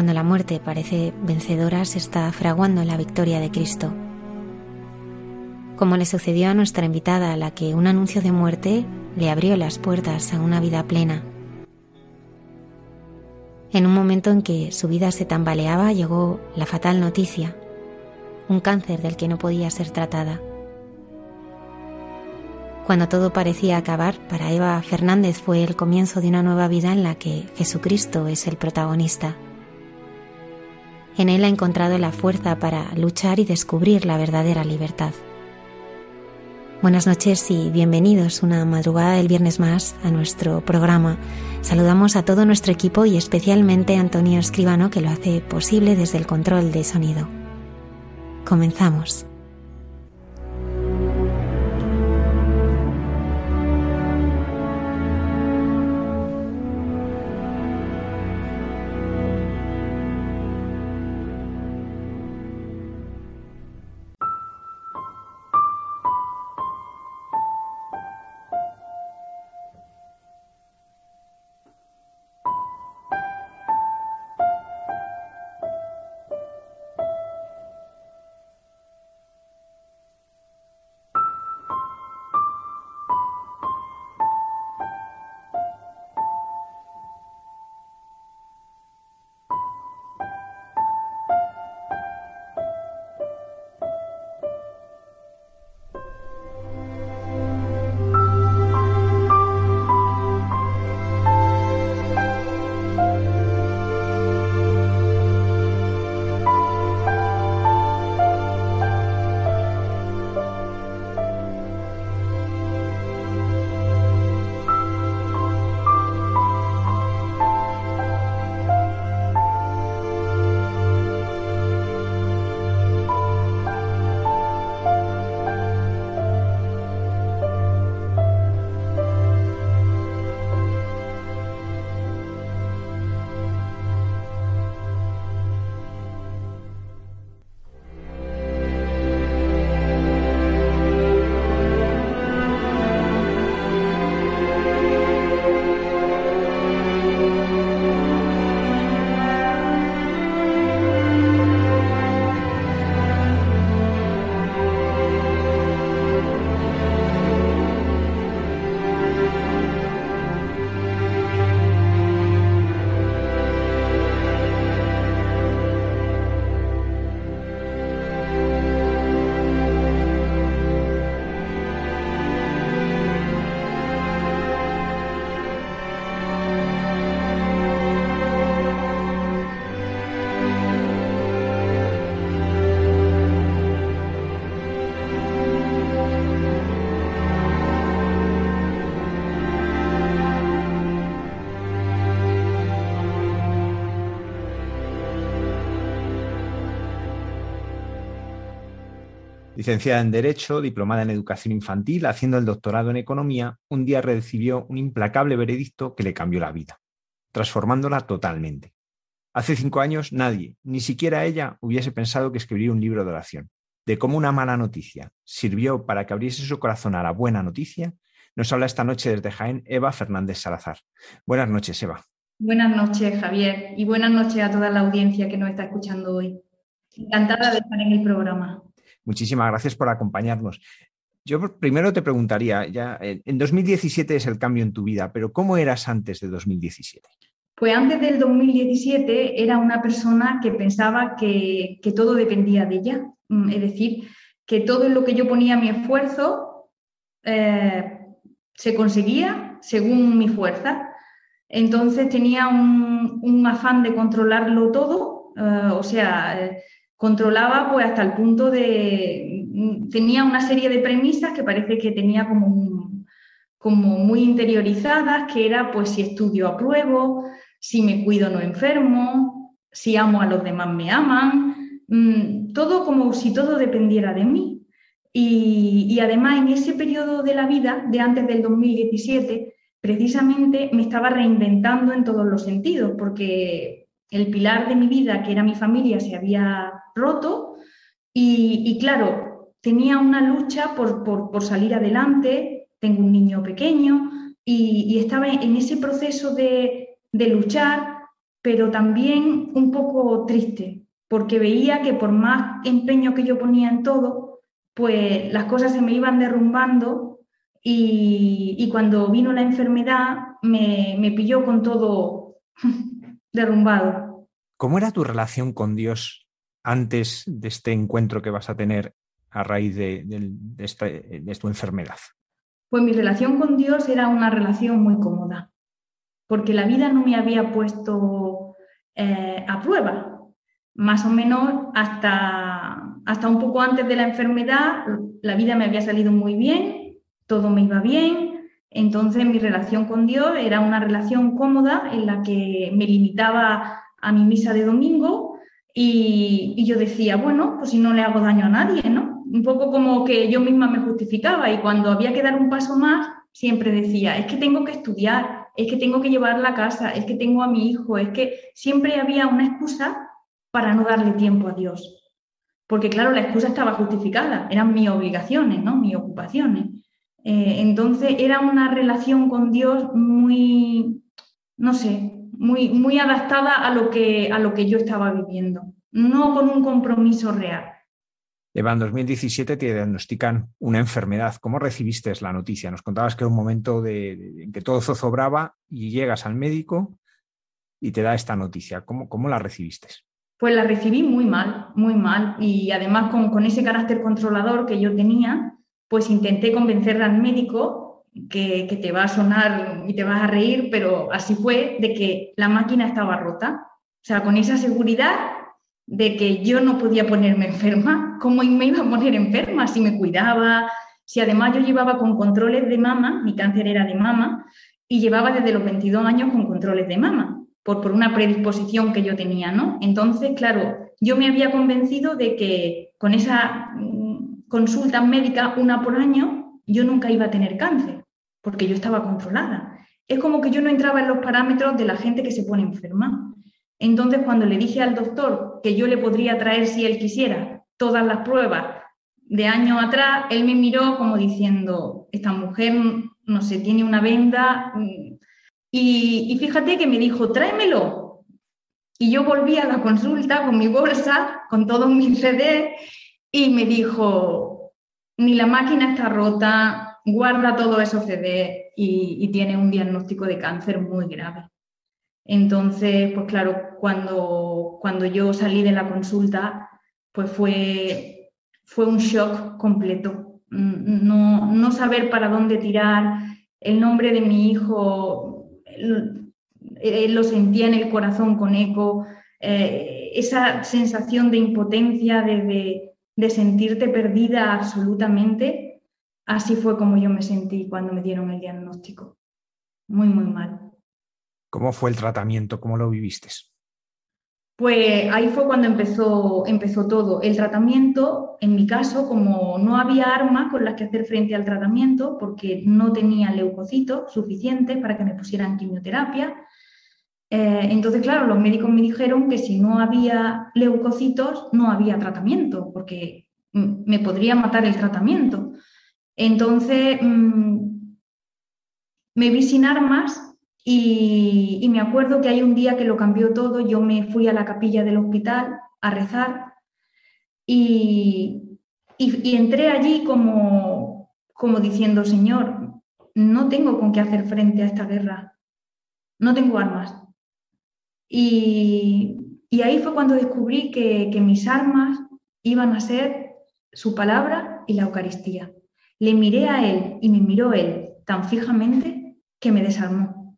Cuando la muerte parece vencedora, se está fraguando la victoria de Cristo. Como le sucedió a nuestra invitada, a la que un anuncio de muerte le abrió las puertas a una vida plena. En un momento en que su vida se tambaleaba, llegó la fatal noticia, un cáncer del que no podía ser tratada. Cuando todo parecía acabar, para Eva Fernández fue el comienzo de una nueva vida en la que Jesucristo es el protagonista. En él ha encontrado la fuerza para luchar y descubrir la verdadera libertad. Buenas noches y bienvenidos una madrugada del viernes más a nuestro programa. Saludamos a todo nuestro equipo y especialmente a Antonio Escribano que lo hace posible desde el control de sonido. Comenzamos. Licenciada en Derecho, diplomada en Educación Infantil, haciendo el doctorado en Economía, un día recibió un implacable veredicto que le cambió la vida, transformándola totalmente. Hace cinco años nadie, ni siquiera ella, hubiese pensado que escribiría un libro de oración. De cómo una mala noticia sirvió para que abriese su corazón a la buena noticia, nos habla esta noche desde Jaén Eva Fernández Salazar. Buenas noches, Eva. Buenas noches, Javier, y buenas noches a toda la audiencia que nos está escuchando hoy. Encantada de estar en el programa. Muchísimas gracias por acompañarnos. Yo primero te preguntaría, ya en 2017 es el cambio en tu vida, pero ¿cómo eras antes de 2017? Pues antes del 2017 era una persona que pensaba que, todo dependía de ella, mm, es decir, que todo lo que yo ponía mi esfuerzo eh, se conseguía según mi fuerza. Entonces tenía un, afán de controlarlo todo, eh, o sea, eh, controlaba pues hasta el punto de, tenía una serie de premisas que parece que tenía como, como muy interiorizadas, que era pues si estudio apruebo, si me cuido no enfermo, si amo a los demás me aman, mm, todo como si todo dependiera de mí. Y, además en ese periodo de la vida, de antes del 2017, precisamente me estaba reinventando en todos los sentidos, porque el pilar de mi vida, que era mi familia, se había roto. Y, claro, tenía una lucha por, salir adelante, tengo un niño pequeño y estaba en ese proceso de, de luchar, pero también un poco triste, porque veía que por más empeño que yo ponía en todo, pues las cosas se me iban derrumbando. Y, cuando vino la enfermedad me, me pilló con todo derrumbado. ¿Cómo era tu relación con Dios antes de este encuentro que vas a tener a raíz de, de, tu enfermedad? Pues mi relación con Dios era una relación muy cómoda porque la vida no me había puesto eh, a prueba. Más o menos hasta, hasta un poco antes de la enfermedad, la vida me había salido muy bien, todo me iba bien, entonces mi relación con Dios era una relación cómoda en la que me limitaba a mi misa de domingo y, yo decía, bueno, pues si no le hago daño a nadie, ¿no? Un poco como que yo misma me justificaba y cuando había que dar un paso más, siempre decía, es que tengo que estudiar, es que tengo que llevar la casa, es que tengo a mi hijo, es que siempre había una excusa para no darle tiempo a Dios. Porque claro, la excusa estaba justificada, eran mis obligaciones, ¿no? Mis ocupaciones. Eh, entonces era una relación con Dios muy, no sé, muy, muy adaptada a lo, que, a lo que yo estaba viviendo, no con un compromiso real. Eva, en 2017 te diagnostican una enfermedad. ¿Cómo recibiste la noticia? Nos contabas que era un momento de, en que todo zozobraba y llegas al médico y te da esta noticia. ¿Cómo, cómo la recibiste? Pues la recibí muy mal, muy mal. Y además con, con, ese carácter controlador que yo tenía, pues intenté convencer al médico que, que te va a sonar y te vas a reír, pero así fue, de que la máquina estaba rota. O sea, con esa seguridad de que yo no podía ponerme enferma. ¿Cómo me iba a poner enferma si me cuidaba? Si además yo llevaba con controles de mama, mi cáncer era de mama, y llevaba desde los 22 años con controles de mama, por, por una predisposición que yo tenía, ¿no? Entonces, claro, yo me había convencido de que con esa mm, consulta médica, una por año, yo nunca iba a tener cáncer, porque yo estaba controlada. Es como que yo no entraba en los parámetros de la gente que se pone enferma. Entonces, cuando le dije al doctor que yo le podría traer, si él quisiera, todas las pruebas de años atrás, él me miró como diciendo, esta mujer, no sé, tiene una venda. Mm". Y, fíjate que me dijo, tráemelo. Y yo volví a la consulta con mi bolsa, con todos mis CD, y me dijo, ni la máquina está rota, guarda todos esos CD y tiene un diagnóstico de cáncer muy grave. Entonces, pues claro, cuando, cuando yo salí de la consulta, pues fue, fue un shock completo. No, no saber para dónde tirar, el nombre de mi hijo, él, lo sentía en el corazón con eco, eh, esa sensación de impotencia, de, de sentirte perdida absolutamente, así fue como yo me sentí cuando me dieron el diagnóstico. Muy, muy mal. ¿Cómo fue el tratamiento? ¿Cómo lo viviste? Pues ahí fue cuando empezó, empezó todo. El tratamiento, en mi caso, como no había armas con las que hacer frente al tratamiento, porque no tenía leucocitos suficientes para que me pusieran quimioterapia, eh, entonces, claro, los médicos me dijeron que si no había leucocitos, no había tratamiento, porque me podría matar el tratamiento. Entonces, mm, me vi sin armas y, me acuerdo que hay un día que lo cambió todo, yo me fui a la capilla del hospital a rezar y, entré allí como diciendo, Señor, no tengo con qué hacer frente a esta guerra, no tengo armas. Y, ahí fue cuando descubrí que, mis armas iban a ser su palabra y la Eucaristía. Le miré a él y me miró él tan fijamente que me desarmó.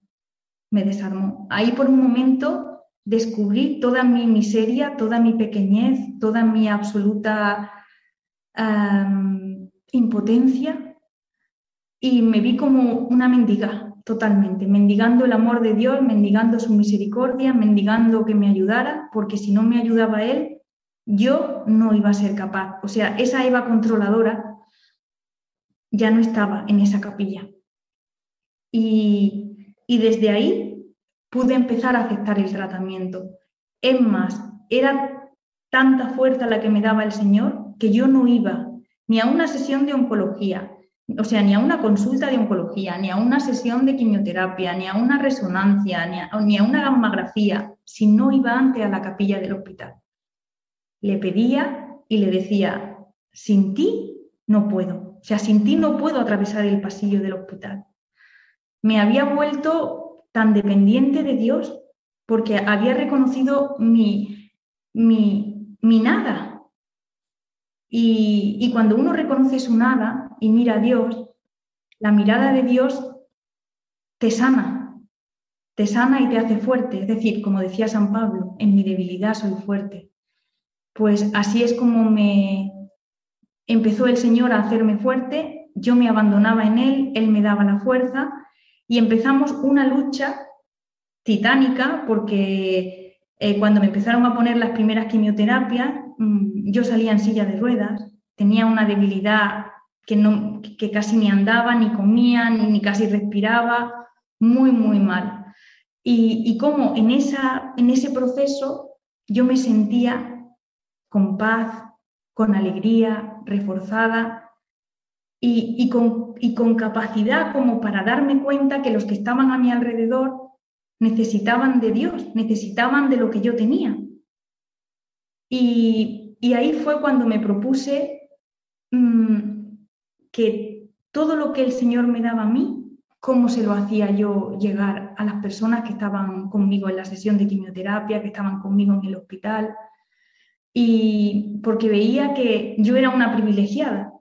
Me desarmó. Ahí por un momento descubrí toda mi miseria, toda mi pequeñez, toda mi absoluta impotencia y me vi como una mendiga totalmente, mendigando el amor de Dios, mendigando su misericordia, mendigando que me ayudara, porque si no me ayudaba Él, yo no iba a ser capaz. O sea, esa Eva controladora ya no estaba en esa capilla. Y, y desde ahí pude empezar a aceptar el tratamiento. Es más, era tanta fuerza la que me daba el Señor que yo no iba ni a una sesión de oncología, o sea, ni a una consulta de oncología, ni a una sesión de quimioterapia, ni a una resonancia, ni a, una gammagrafía, si no iba antes a la capilla del hospital. Le pedía y le decía, sin ti no puedo, o sea, sin ti no puedo atravesar el pasillo del hospital. Me había vuelto tan dependiente de Dios porque había reconocido mi, mi, mi nada, y, cuando uno reconoce su nada y mira a Dios, la mirada de Dios te sana, te sana y te hace fuerte. Es decir, como decía San Pablo, en mi debilidad soy fuerte. Pues así es como me empezó el Señor a hacerme fuerte, yo me abandonaba en Él, Él me daba la fuerza y empezamos una lucha titánica porque eh, cuando me empezaron a poner las primeras quimioterapias, Mm, yo salía en silla de ruedas, tenía una debilidad que, no, que casi ni andaba, ni comía, ni, casi respiraba, muy, muy mal. Y, y como en, esa, en ese proceso yo me sentía con paz, con alegría, reforzada y, y, con, y con capacidad como para darme cuenta que los que estaban a mi alrededor necesitaban de Dios, necesitaban de lo que yo tenía. Y, ahí fue cuando me propuse mm, que todo lo que el Señor me daba a mí, cómo se lo hacía yo llegar a las personas que estaban conmigo en la sesión de quimioterapia, que estaban conmigo en el hospital. Y porque veía que yo era una privilegiada,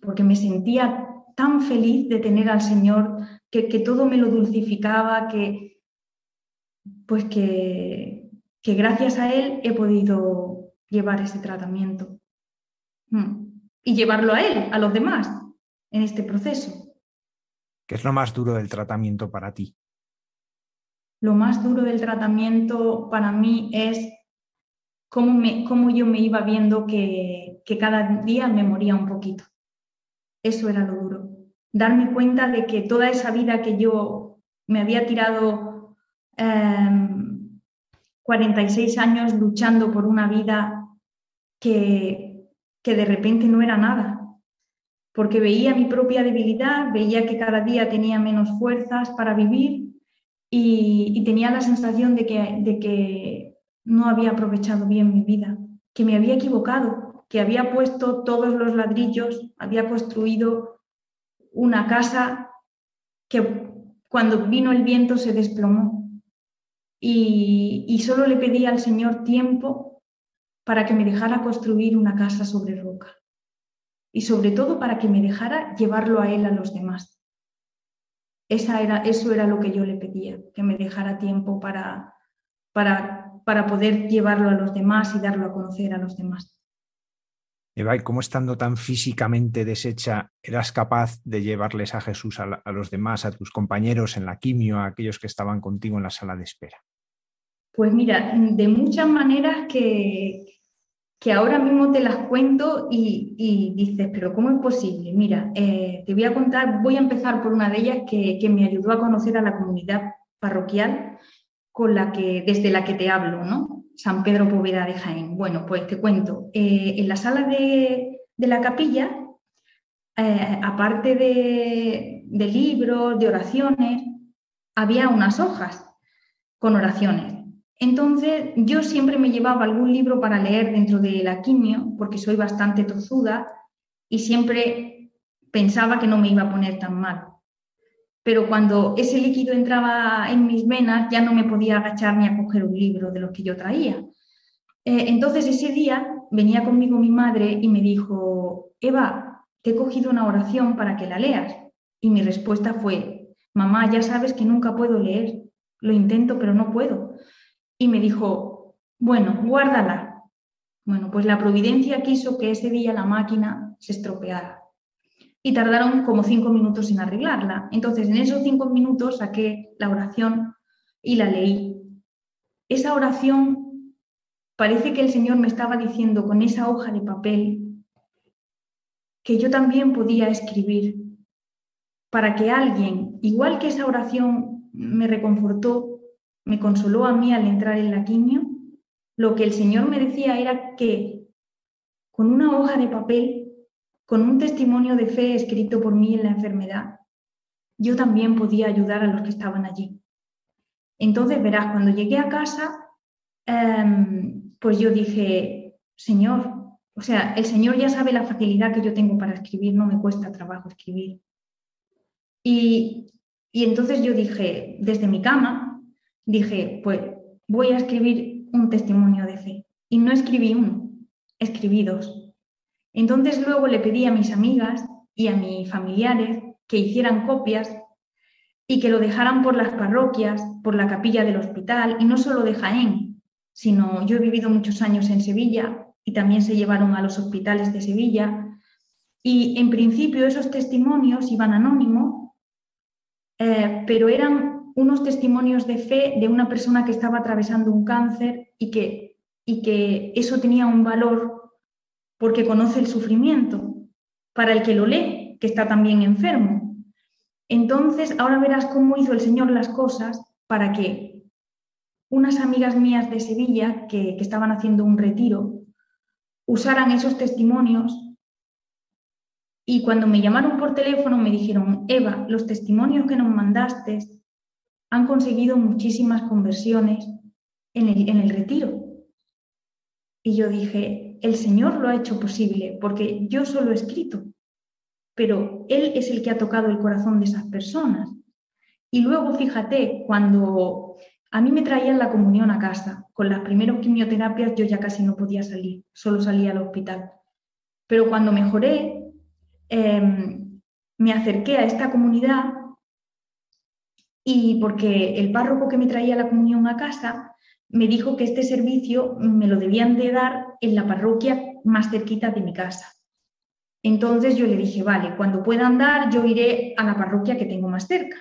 porque me sentía tan feliz de tener al Señor, que, todo me lo dulcificaba, que pues que, gracias a él he podido llevar ese tratamiento mm. Y llevarlo a él, a los demás, en este proceso. ¿Qué es lo más duro del tratamiento para ti? Lo más duro del tratamiento para mí es cómo, me, cómo yo me iba viendo que, que, cada día me moría un poquito. Eso era lo duro. Darme cuenta de que toda esa vida que yo me había tirado em, 46 años luchando por una vida que, que de repente no era nada, porque veía mi propia debilidad, veía que cada día tenía menos fuerzas para vivir y, tenía la sensación de que, de que no había aprovechado bien mi vida, que me había equivocado, que había puesto todos los ladrillos, había construido una casa que cuando vino el viento se desplomó. Y, solo le pedí al Señor tiempo para que me dejara construir una casa sobre roca y sobre todo para que me dejara llevarlo a Él a los demás. Esa era, eso era lo que yo le pedía, que me dejara tiempo para, para, para poder llevarlo a los demás y darlo a conocer a los demás. Eva, ¿y cómo estando tan físicamente deshecha eras capaz de llevarles a Jesús a, a, los demás, a tus compañeros en la quimio, a aquellos que estaban contigo en la sala de espera? Pues mira, de muchas maneras que, que ahora mismo te las cuento y, dices, pero ¿cómo es posible? Mira, eh, te voy a contar, voy a empezar por una de ellas que, me ayudó a conocer a la comunidad parroquial con la que, desde la que te hablo, ¿no? San Pedro Poveda de Jaén. Bueno, pues te cuento, eh, en la sala de, la capilla, eh, aparte de, de libros, de oraciones, había unas hojas con oraciones. Entonces, yo siempre me llevaba algún libro para leer dentro de la quimio, porque soy bastante tozuda, y siempre pensaba que no me iba a poner tan mal. Pero cuando ese líquido entraba en mis venas ya no me podía agachar ni a coger un libro de los que yo traía. Eh, entonces ese día venía conmigo mi madre y me dijo, Eva, te he cogido una oración para que la leas. Y mi respuesta fue, mamá, ya sabes que nunca puedo leer, lo intento pero no puedo. Y me dijo, bueno, guárdala. Bueno, pues la providencia quiso que ese día la máquina se estropeara. Y tardaron como cinco minutos en arreglarla. Entonces, en esos cinco minutos saqué la oración y la leí. Esa oración parece que el Señor me estaba diciendo con esa hoja de papel que yo también podía escribir para que alguien, igual que esa oración me reconfortó, me consoló a mí al entrar en la quimio, lo que el Señor me decía era que con una hoja de papel, con un testimonio de fe escrito por mí en la enfermedad, yo también podía ayudar a los que estaban allí. Entonces, verás, cuando llegué a casa, em, pues yo dije, Señor, o sea, el Señor ya sabe la facilidad que yo tengo para escribir, no me cuesta trabajo escribir. Y, y entonces yo dije, desde mi cama, dije, pues voy a escribir un testimonio de fe. Y no escribí uno, escribí dos. Entonces luego le pedí a mis amigas y a mis familiares que hicieran copias y que lo dejaran por las parroquias, por la capilla del hospital, y no solo de Jaén, sino yo he vivido muchos años en Sevilla y también se llevaron a los hospitales de Sevilla. Y en principio esos testimonios iban anónimos, eh, pero eran unos testimonios de fe de una persona que estaba atravesando un cáncer y que, y que eso tenía un valor porque conoce el sufrimiento para el que lo lee, que está también enfermo. Entonces, ahora verás cómo hizo el Señor las cosas para que unas amigas mías de Sevilla que, que estaban haciendo un retiro usaran esos testimonios y cuando me llamaron por teléfono me dijeron, Eva, los testimonios que nos mandaste han conseguido muchísimas conversiones en el, en el retiro. Y yo dije, el Señor lo ha hecho posible porque yo solo he escrito, pero Él es el que ha tocado el corazón de esas personas. Y luego, fíjate, cuando a mí me traían la comunión a casa, con las primeras quimioterapias yo ya casi no podía salir, solo salía al hospital. Pero cuando mejoré, Em, me acerqué a esta comunidad y porque el párroco que me traía la comunión a casa me dijo que este servicio me lo debían de dar en la parroquia más cerquita de mi casa. Entonces yo le dije, vale, cuando pueda andar yo iré a la parroquia que tengo más cerca.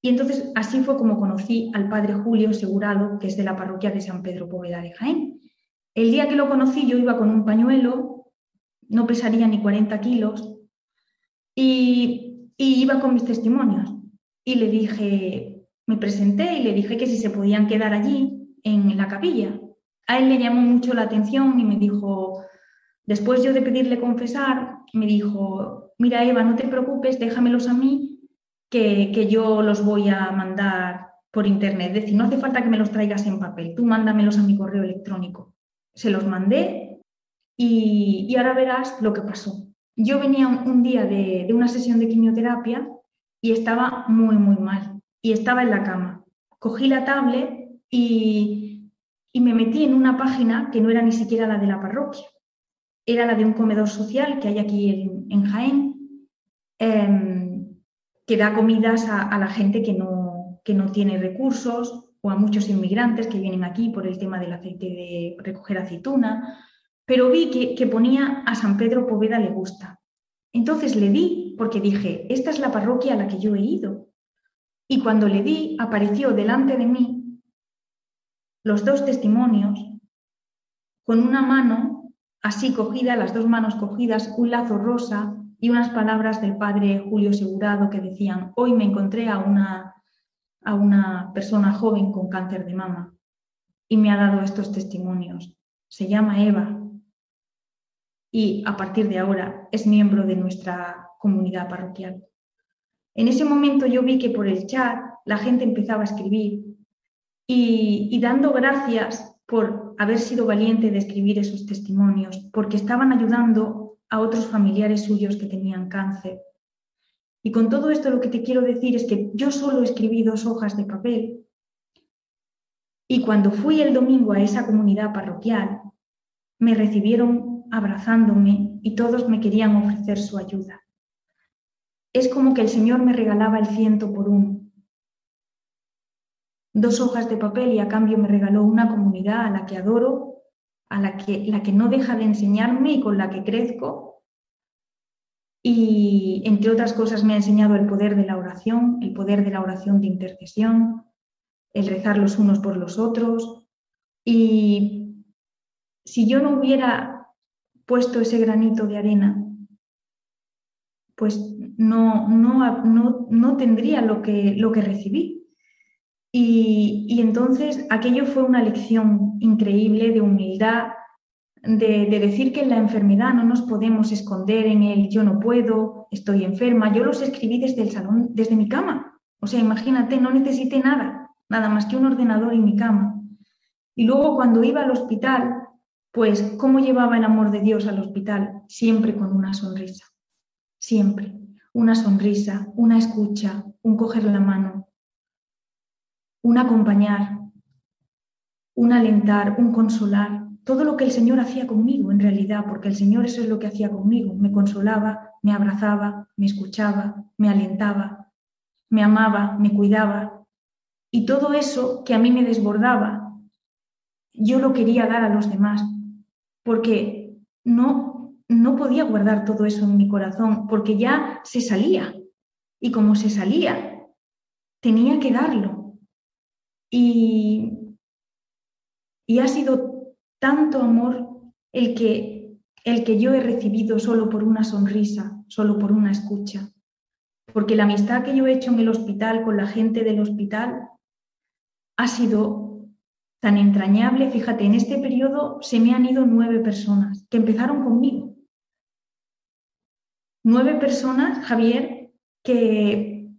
Y entonces así fue como conocí al padre Julio Segurado, que es de la parroquia de San Pedro Poveda de Jaén. El día que lo conocí yo iba con un pañuelo, no pesaría ni 40 kilos, y, iba con mis testimonios. Y le dije, me presenté y le dije que si se podían quedar allí, en la capilla. A él le llamó mucho la atención y me dijo, después yo de pedirle confesar, me dijo, mira Eva, no te preocupes, déjamelos a mí, que, que, yo los voy a mandar por internet. Es decir, no hace falta que me los traigas en papel, tú mándamelos a mi correo electrónico. Se los mandé y, y ahora verás lo que pasó yo venía un, día de, una sesión de quimioterapia y estaba muy, muy mal. Y estaba en la cama. Cogí la tablet y, me metí en una página que no era ni siquiera la de la parroquia. Era la de un comedor social que hay aquí en, Jaén, em, que da comidas a, la gente que no, que no tiene recursos o a muchos inmigrantes que vienen aquí por el tema del aceite de recoger aceituna pero vi que, ponía a San Pedro Poveda le gusta. Entonces le di porque dije, esta es la parroquia a la que yo he ido. Y cuando le di, apareció delante de mí los dos testimonios con una mano así cogida, las dos manos cogidas, un lazo rosa y unas palabras del padre Julio Segurado que decían, hoy me encontré a una, a una persona joven con cáncer de mama y me ha dado estos testimonios. Se llama Eva, y a partir de ahora es miembro de nuestra comunidad parroquial. En ese momento yo vi que por el chat la gente empezaba a escribir y, dando gracias por haber sido valiente de escribir esos testimonios, porque estaban ayudando a otros familiares suyos que tenían cáncer. Y con todo esto lo que te quiero decir es que yo solo escribí dos hojas de papel y cuando fui el domingo a esa comunidad parroquial, me recibieron abrazándome y todos me querían ofrecer su ayuda. Es como que el Señor me regalaba el ciento por uno. Dos hojas de papel y a cambio me regaló una comunidad a la que adoro, a la que, la que no deja de enseñarme y con la que crezco. Y entre otras cosas me ha enseñado el poder de la oración, el poder de la oración de intercesión, el rezar los unos por los otros. Y si yo no hubiera puesto ese granito de arena, pues no, no, no, no tendría lo que, lo que recibí. Y, entonces aquello fue una lección increíble de humildad, de, de, decir que en la enfermedad no nos podemos esconder en el yo no puedo, estoy enferma. Yo los escribí desde el salón, desde mi cama. O sea, imagínate, no necesité nada, nada más que un ordenador y mi cama. Y luego cuando iba al hospital, pues, ¿cómo llevaba el amor de Dios al hospital? Siempre con una sonrisa, siempre. Una sonrisa, una escucha, un coger la mano, un acompañar, un alentar, un consolar, todo lo que el Señor hacía conmigo en realidad, porque el Señor eso es lo que hacía conmigo, me consolaba, me abrazaba, me escuchaba, me alentaba, me amaba, me cuidaba, y todo eso que a mí me desbordaba, yo lo quería dar a los demás, porque no, no podía guardar todo eso en mi corazón, porque ya se salía. Y como se salía, tenía que darlo. Y, y ha sido tanto amor el que, el que yo he recibido solo por una sonrisa, solo por una escucha. Porque la amistad que yo he hecho en el hospital con la gente del hospital ha sido tan entrañable. Fíjate, en este periodo se me han ido nueve personas que empezaron conmigo. Nueve personas, Javier, que,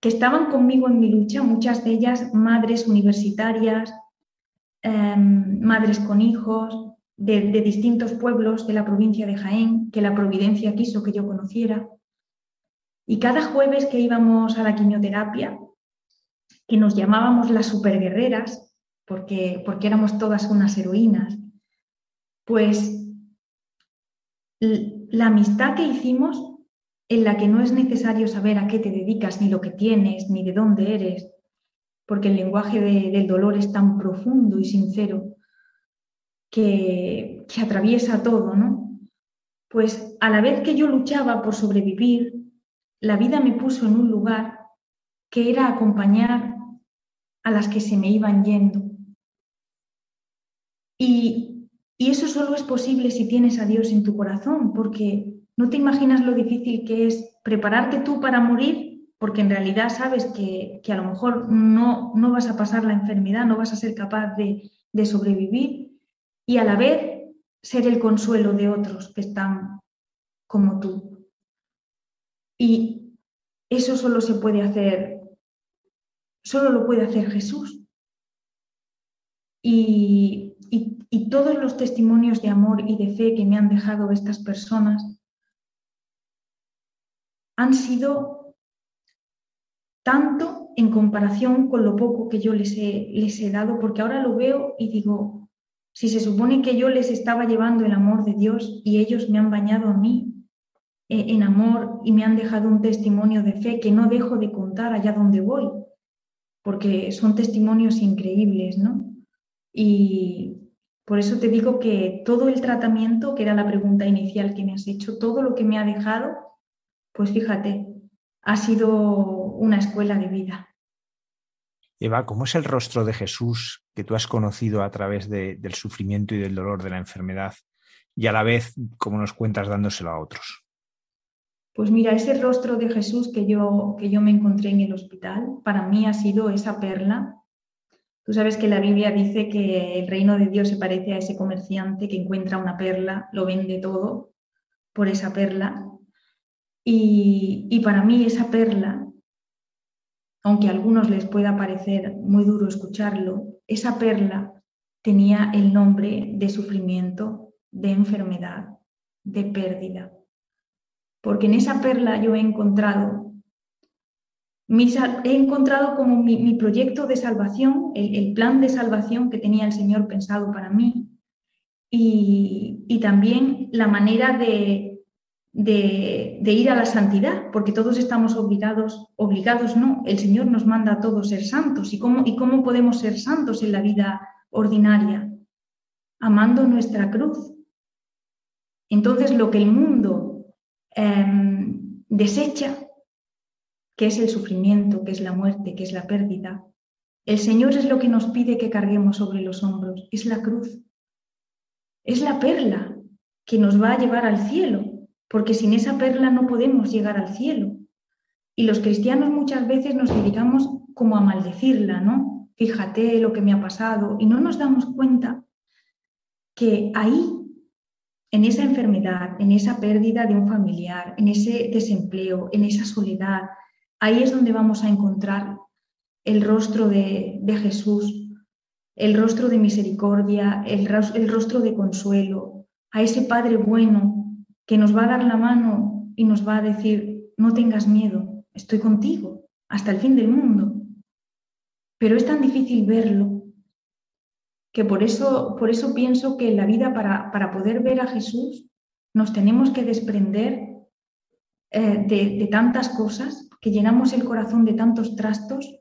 que estaban conmigo en mi lucha, muchas de ellas madres universitarias, em, madres con hijos, de, de distintos pueblos de la provincia de Jaén, que la providencia quiso que yo conociera. Y cada jueves que íbamos a la quimioterapia, que nos llamábamos las superguerreras, porque, porque éramos todas unas heroínas, pues la amistad que hicimos, en la que no es necesario saber a qué te dedicas, ni lo que tienes, ni de dónde eres, porque el lenguaje del dolor es tan profundo y sincero que, que atraviesa todo, ¿no? Pues a la vez que yo luchaba por sobrevivir, la vida me puso en un lugar que era acompañar a las que se me iban yendo. Y, y eso solo es posible si tienes a Dios en tu corazón, porque no te imaginas lo difícil que es prepararte tú para morir, porque en realidad sabes que, que a lo mejor no, no vas a pasar la enfermedad, no vas a ser capaz de, de sobrevivir y a la vez ser el consuelo de otros que están como tú. Y eso solo se puede hacer solo lo puede hacer Jesús. Y, todos los testimonios de amor y de fe que me han dejado estas personas han sido tanto en comparación con lo poco que yo les he, les he dado, porque ahora lo veo y digo, si se supone que yo les estaba llevando el amor de Dios y ellos me han bañado a mí eh, en amor y me han dejado un testimonio de fe que no dejo de contar allá donde voy, porque son testimonios increíbles, ¿no? Y por eso te digo que todo el tratamiento, que era la pregunta inicial que me has hecho, todo lo que me ha dejado, pues fíjate, ha sido una escuela de vida. Eva, ¿cómo es el rostro de Jesús que tú has conocido a través del sufrimiento y del dolor de la enfermedad y a la vez, como nos cuentas, dándoselo a otros? Pues mira, ese rostro de Jesús que yo, que yo me encontré en el hospital, para mí ha sido esa perla. Tú sabes que la Biblia dice que el reino de Dios se parece a ese comerciante que encuentra una perla, lo vende todo por esa perla. Y, para mí esa perla, aunque a algunos les pueda parecer muy duro escucharlo, esa perla tenía el nombre de sufrimiento, de enfermedad, de pérdida. Porque en esa perla yo he encontrado, he encontrado como mi, proyecto de salvación, el, plan de salvación que tenía el Señor pensado para mí y, también la manera de, de, ir a la santidad, porque todos estamos obligados, obligados no, el Señor nos manda a todos ser santos. ¿Y cómo, y cómo podemos ser santos en la vida ordinaria? Amando nuestra cruz. Entonces lo que el mundo em, desecha, que es el sufrimiento, que es la muerte, que es la pérdida, el Señor es lo que nos pide que carguemos sobre los hombros, es la cruz, es la perla que nos va a llevar al cielo porque sin esa perla no podemos llegar al cielo. Y los cristianos muchas veces nos dedicamos como a maldecirla, ¿no? Fíjate lo que me ha pasado y no nos damos cuenta que ahí, en esa enfermedad, en esa pérdida de un familiar, en ese desempleo, en esa soledad, ahí es donde vamos a encontrar el rostro de, Jesús, el rostro de misericordia, el, rostro de consuelo, a ese Padre bueno que nos va a dar la mano y nos va a decir, no tengas miedo, estoy contigo hasta el fin del mundo. Pero es tan difícil verlo que por eso, por eso pienso que en la vida para, para poder ver a Jesús nos tenemos que desprender eh, de tantas cosas, que llenamos el corazón de tantos trastos,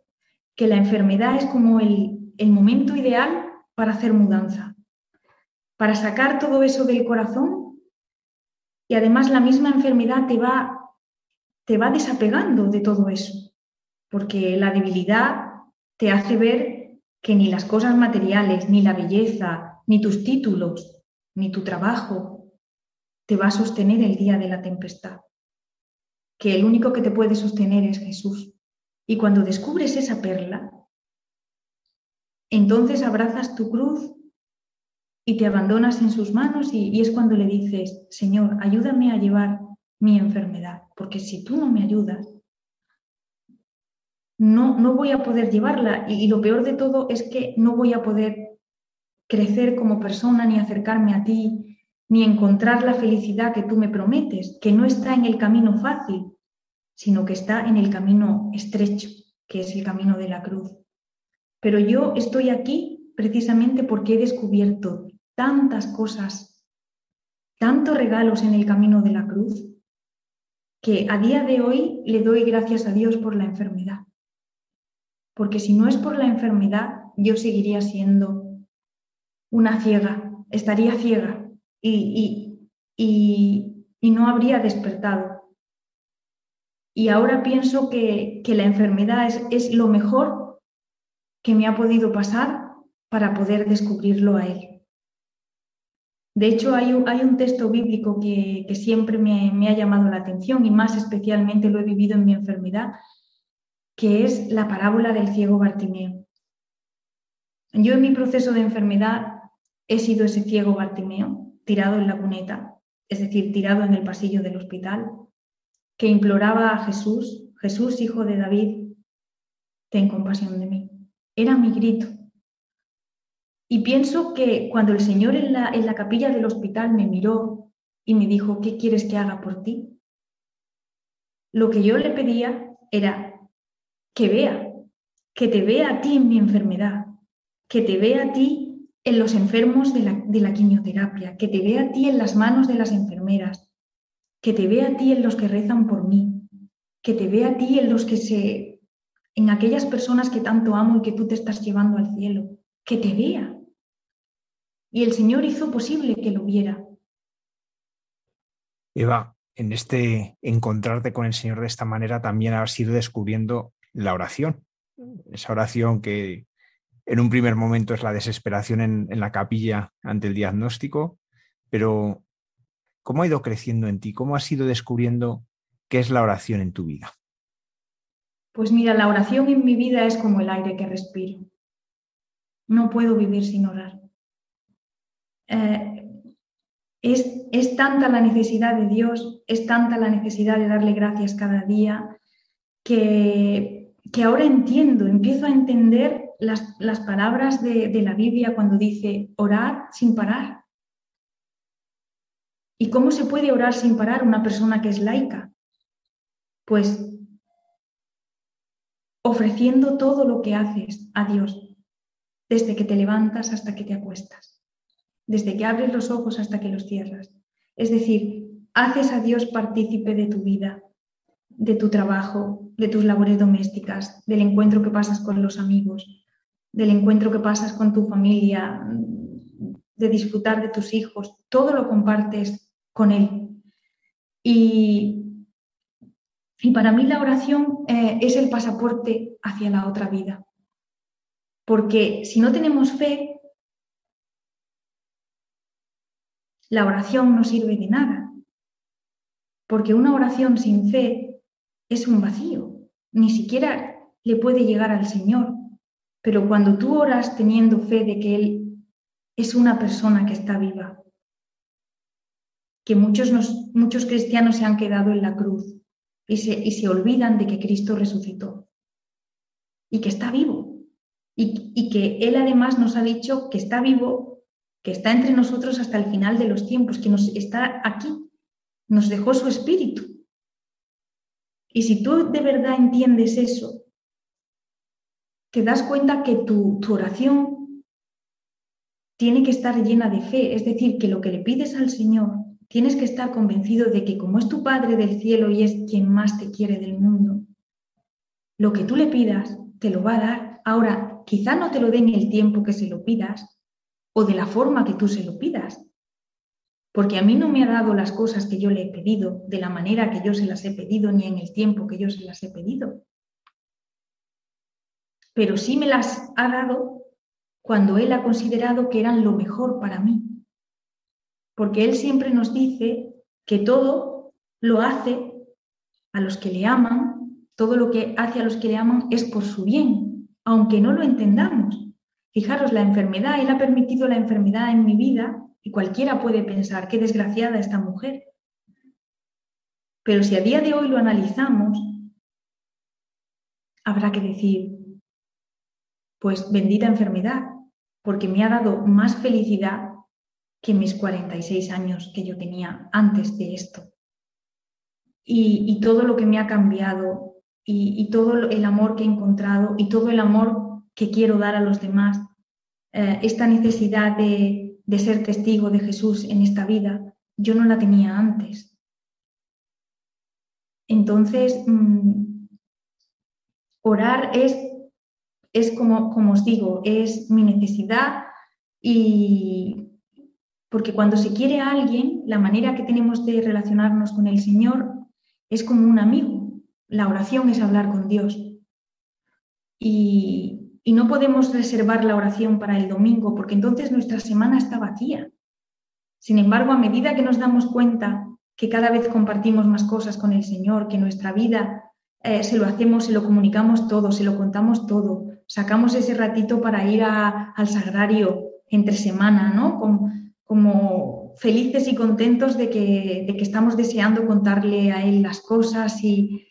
que la enfermedad es como el, el momento ideal para hacer mudanza, para sacar todo eso del corazón y además la misma enfermedad te va, te va desapegando de todo eso, porque la debilidad te hace ver que ni las cosas materiales, ni la belleza, ni tus títulos, ni tu trabajo te va a sostener el día de la tempestad, que el único que te puede sostener es Jesús. Y cuando descubres esa perla, entonces abrazas tu cruz y te abandonas en sus manos y, es cuando le dices, Señor, ayúdame a llevar mi enfermedad, porque si tú no me ayudas, no, no voy a poder llevarla y, lo peor de todo es que no voy a poder crecer como persona ni acercarme a ti, ni encontrar la felicidad que tú me prometes, que no está en el camino fácil, sino que está en el camino estrecho, que es el camino de la cruz. Pero yo estoy aquí precisamente porque he descubierto tantas cosas, tantos regalos en el camino de la cruz, que a día de hoy le doy gracias a Dios por la enfermedad. Porque si no es por la enfermedad, yo seguiría siendo una ciega, estaría ciega y, y, no habría despertado. Y ahora pienso que, que la enfermedad es, es lo mejor que me ha podido pasar para poder descubrirlo a Él. De hecho, hay un, texto bíblico que, siempre me, ha llamado la atención y más especialmente lo he vivido en mi enfermedad, que es la parábola del ciego Bartimeo. Yo en mi proceso de enfermedad he sido ese ciego Bartimeo, tirado en la cuneta, es decir, tirado en el pasillo del hospital, que imploraba a Jesús, Jesús, hijo de David, ten compasión de mí. Era mi grito, y pienso que cuando el Señor en la, en la capilla del hospital me miró y me dijo, ¿qué quieres que haga por ti? Lo que yo le pedía era que vea, que te vea a ti en mi enfermedad, que te vea a ti en los enfermos de la, quimioterapia, que te vea a ti en las manos de las enfermeras, que te vea a ti en los que rezan por mí, que te vea a ti en los que se, en aquellas personas que tanto amo y que tú te estás llevando al cielo, que te vea, y el Señor hizo posible que lo viera. Eva, en este encontrarte con el Señor de esta manera también has ido descubriendo la oración, esa oración que en un primer momento es la desesperación en, la capilla ante el diagnóstico, pero ¿cómo ha ido creciendo en ti? ¿Cómo has ido descubriendo qué es la oración en tu vida? Pues mira, la oración en mi vida es como el aire que respiro. No puedo vivir sin orar. Eh, es, tanta la necesidad de Dios, es tanta la necesidad de darle gracias cada día, que, que ahora entiendo, empiezo a entender las, palabras de, de, la Biblia cuando dice orar sin parar. ¿Y cómo se puede orar sin parar una persona que es laica? Pues ofreciendo todo lo que haces a Dios, desde que te levantas hasta que te acuestas, desde que abres los ojos hasta que los cierras. Es decir, haces a Dios partícipe de tu vida, de tu trabajo, de tus labores domésticas, del encuentro que pasas con los amigos, del encuentro que pasas con tu familia, de disfrutar de tus hijos, todo lo compartes con Él. Y, para mí la oración eh, es el pasaporte hacia la otra vida. Porque si no tenemos fe, la oración no sirve de nada. Porque una oración sin fe es un vacío. Ni siquiera le puede llegar al Señor. Pero cuando tú oras teniendo fe de que Él es una persona que está viva, que muchos, muchos cristianos se han quedado en la cruz y se, y se olvidan de que Cristo resucitó y que está vivo y, y que Él además nos ha dicho que está vivo, que está entre nosotros hasta el final de los tiempos, que nos está aquí, nos dejó su espíritu. Y si tú de verdad entiendes eso, te das cuenta que tu, tu oración tiene que estar llena de fe, es decir, que lo que le pides al Señor, tienes que estar convencido de que como es tu Padre del cielo y es quien más te quiere del mundo, lo que tú le pidas te lo va a dar. Ahora, quizá no te lo dé en el tiempo que se lo pidas o de la forma que tú se lo pidas, porque a mí no me ha dado las cosas que yo le he pedido de la manera que yo se las he pedido ni en el tiempo que yo se las he pedido pero sí me las ha dado cuando Él ha considerado que eran lo mejor para mí. Porque Él siempre nos dice que todo lo hace a los que le aman, todo lo que hace a los que le aman es por su bien, aunque no lo entendamos. Fijaros, la enfermedad, Él ha permitido la enfermedad en mi vida y cualquiera puede pensar, qué desgraciada esta mujer. Pero si a día de hoy lo analizamos, habrá que decir, pues bendita enfermedad, porque me ha dado más felicidad que mis 46 años que yo tenía antes de esto. Y, todo lo que me ha cambiado y, todo el amor que he encontrado y todo el amor que quiero dar a los demás, eh, esta necesidad de, ser testigo de Jesús en esta vida, yo no la tenía antes. Entonces, mm, orar es es como, como os digo, es mi necesidad y porque cuando se quiere a alguien, la manera que tenemos de relacionarnos con el Señor es como un amigo. La oración es hablar con Dios. Y, y no podemos reservar la oración para el domingo porque entonces nuestra semana está vacía. Sin embargo, a medida que nos damos cuenta que cada vez compartimos más cosas con el Señor, que nuestra vida eh, se lo hacemos, se lo comunicamos todo, se lo contamos todo, sacamos ese ratito para ir al sagrario entre semana, ¿no? Como, como felices y contentos de que, de que, estamos deseando contarle a él las cosas y,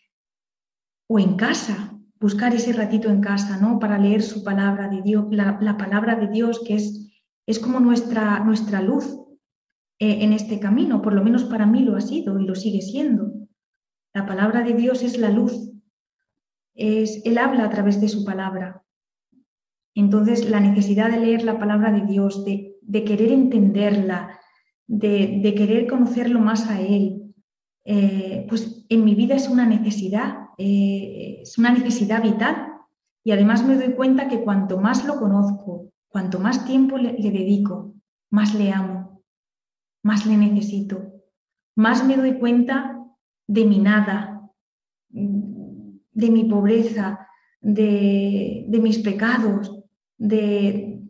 o en casa, buscar ese ratito en casa, ¿no? Para leer su palabra de Dios, la, palabra de Dios que es, es como nuestra, nuestra luz eh, en este camino, por lo menos para mí lo ha sido y lo sigue siendo. La palabra de Dios es la luz, es, Él habla a través de su palabra. Entonces, la necesidad de leer la palabra de Dios, de, querer entenderla, de, querer conocerlo más a Él, eh, pues en mi vida es una necesidad, eh, es una necesidad vital. Y además me doy cuenta que cuanto más lo conozco, cuanto más tiempo le dedico, más le amo, más le necesito, más me doy cuenta de mi nada, de mi pobreza, de, mis pecados, de...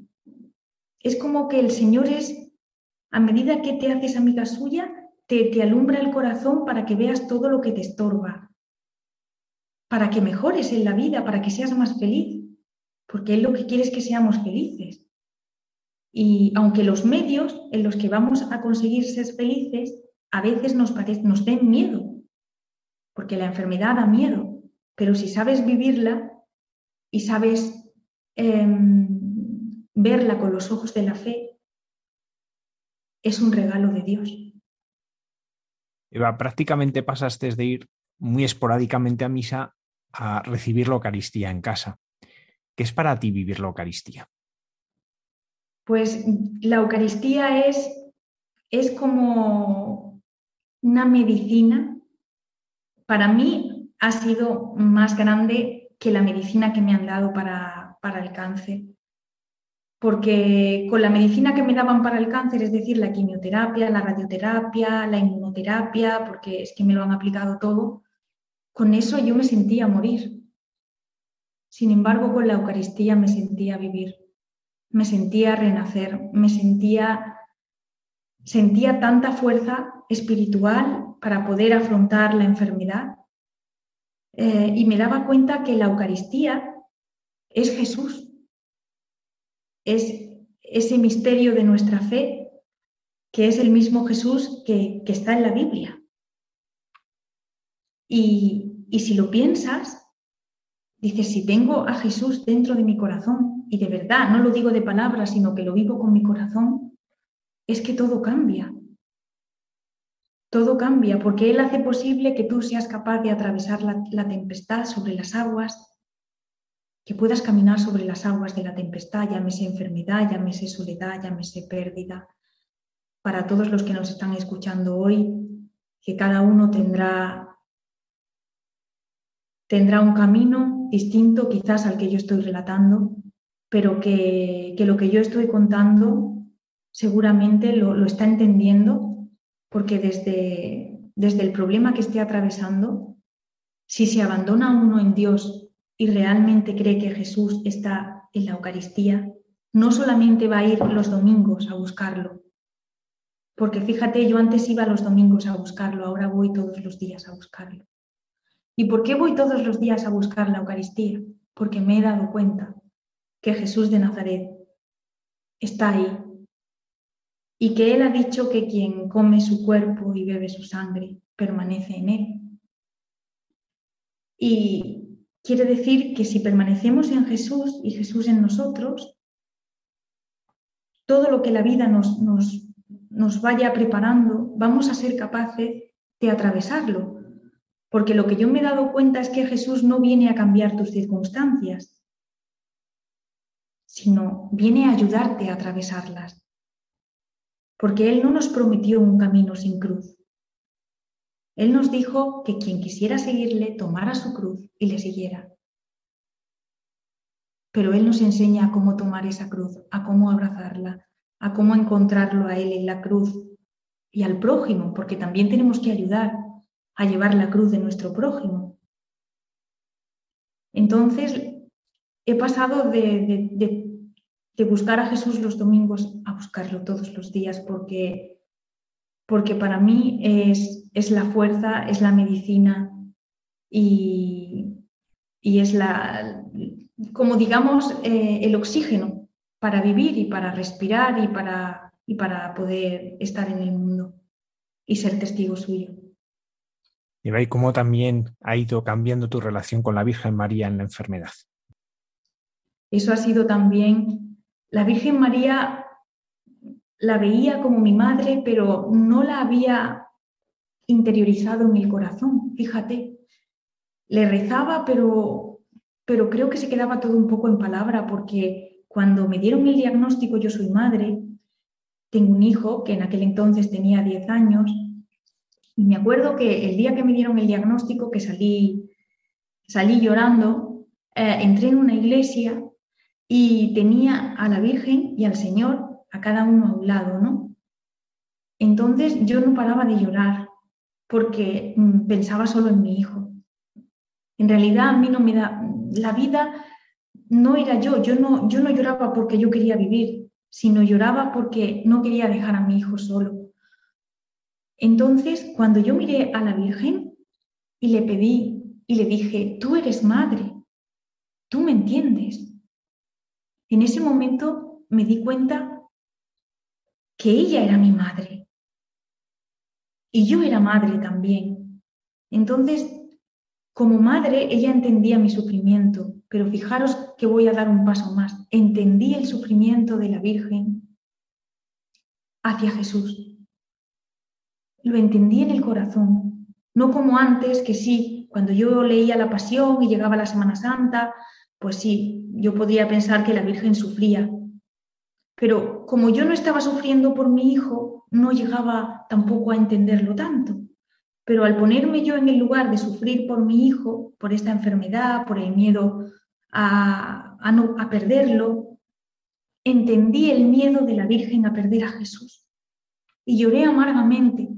Es como que el Señor es, a medida que te haces amiga suya, te, te alumbra el corazón para que veas todo lo que te estorba, para que mejores en la vida, para que seas más feliz, porque Él lo que quiere es que seamos felices. Y aunque los medios en los que vamos a conseguir ser felices a veces nos, nos den miedo, porque la enfermedad da miedo, pero si sabes vivirla y sabes em, verla con los ojos de la fe, es un regalo de Dios. Eva, prácticamente pasaste de ir muy esporádicamente a misa a recibir la Eucaristía en casa. ¿Qué es para ti vivir la Eucaristía? Pues la Eucaristía es, es como una medicina. Para mí ha sido más grande que la medicina que me han dado para, para el cáncer. Porque con la medicina que me daban para el cáncer, es decir, la quimioterapia, la radioterapia, la inmunoterapia, porque es que me lo han aplicado todo, con eso yo me sentía morir. Sin embargo, con la Eucaristía me sentía vivir, me sentía renacer, me sentía, sentía tanta fuerza espiritual para poder afrontar la enfermedad eh, y me daba cuenta que la Eucaristía es Jesús, es ese misterio de nuestra fe que es el mismo Jesús que, que está en la Biblia. Y, y si lo piensas, dices, si tengo a Jesús dentro de mi corazón, y de verdad, no lo digo de palabras, sino que lo vivo con mi corazón, es que todo cambia. Todo cambia porque Él hace posible que tú seas capaz de atravesar la, la tempestad sobre las aguas, que puedas caminar sobre las aguas de la tempestad, llámese enfermedad, llámese soledad, llámese pérdida. Para todos los que nos están escuchando hoy, que cada uno tendrá, tendrá un camino distinto quizás al que yo estoy relatando, pero que, que lo que yo estoy contando seguramente lo, lo está entendiendo, porque desde, desde el problema que esté atravesando, si se abandona uno en Dios y realmente cree que Jesús está en la Eucaristía, no solamente va a ir los domingos a buscarlo, porque fíjate, yo antes iba los domingos a buscarlo, ahora voy todos los días a buscarlo. ¿Y por qué voy todos los días a buscar la Eucaristía? Porque me he dado cuenta que Jesús de Nazaret está ahí y que Él ha dicho que quien come su cuerpo y bebe su sangre permanece en Él. Y Quiere decir que si permanecemos en Jesús y Jesús en nosotros, todo lo que la vida nos, nos, nos vaya preparando, vamos a ser capaces de atravesarlo. Porque lo que yo me he dado cuenta es que Jesús no viene a cambiar tus circunstancias, sino viene a ayudarte a atravesarlas. Porque Él no nos prometió un camino sin cruz. Él nos dijo que quien quisiera seguirle tomara su cruz y le siguiera. Pero Él nos enseña a cómo tomar esa cruz, a cómo abrazarla, a cómo encontrarlo a Él en la cruz y al prójimo, porque también tenemos que ayudar a llevar la cruz de nuestro prójimo. Entonces, he pasado de, buscar a Jesús los domingos a buscarlo todos los días, porque, porque para mí es, es la fuerza, es la medicina y, es la, como digamos, eh, el oxígeno para vivir y para respirar y para, y para poder estar en el mundo y ser testigo suyo. Y veis cómo también ha ido cambiando tu relación con la Virgen María en la enfermedad. Eso ha sido también, la Virgen María la veía como mi madre, pero no la había interiorizado en el corazón, fíjate. Le rezaba, pero, pero creo que se quedaba todo un poco en palabra, porque cuando me dieron el diagnóstico, yo soy madre, tengo un hijo que en aquel entonces tenía 10 años, y me acuerdo que el día que me dieron el diagnóstico, que salí, salí llorando, eh, entré en una iglesia y tenía a la Virgen y al Señor a cada uno a un lado, ¿no? Entonces yo no paraba de llorar, porque mm, pensaba solo en mi hijo. En realidad a mí no me da, la vida no era yo, yo no, yo no lloraba porque yo quería vivir, sino lloraba porque no quería dejar a mi hijo solo. Entonces, cuando yo miré a la Virgen y le pedí y le dije, tú eres madre, tú me entiendes. En ese momento me di cuenta que ella era mi madre y yo era madre también. Entonces, como madre, ella entendía mi sufrimiento, pero fijaros que voy a dar un paso más. Entendí el sufrimiento de la Virgen hacia Jesús. lo entendí en el corazón, no como antes, que sí, cuando yo leía la Pasión y llegaba la Semana Santa, pues sí, yo podía pensar que la Virgen sufría. Pero como yo no estaba sufriendo por mi hijo, no llegaba tampoco a entenderlo tanto. Pero al ponerme yo en el lugar de sufrir por mi hijo, por esta enfermedad, por el miedo a, a perderlo, entendí el miedo de la Virgen a perder a Jesús. Y lloré amargamente,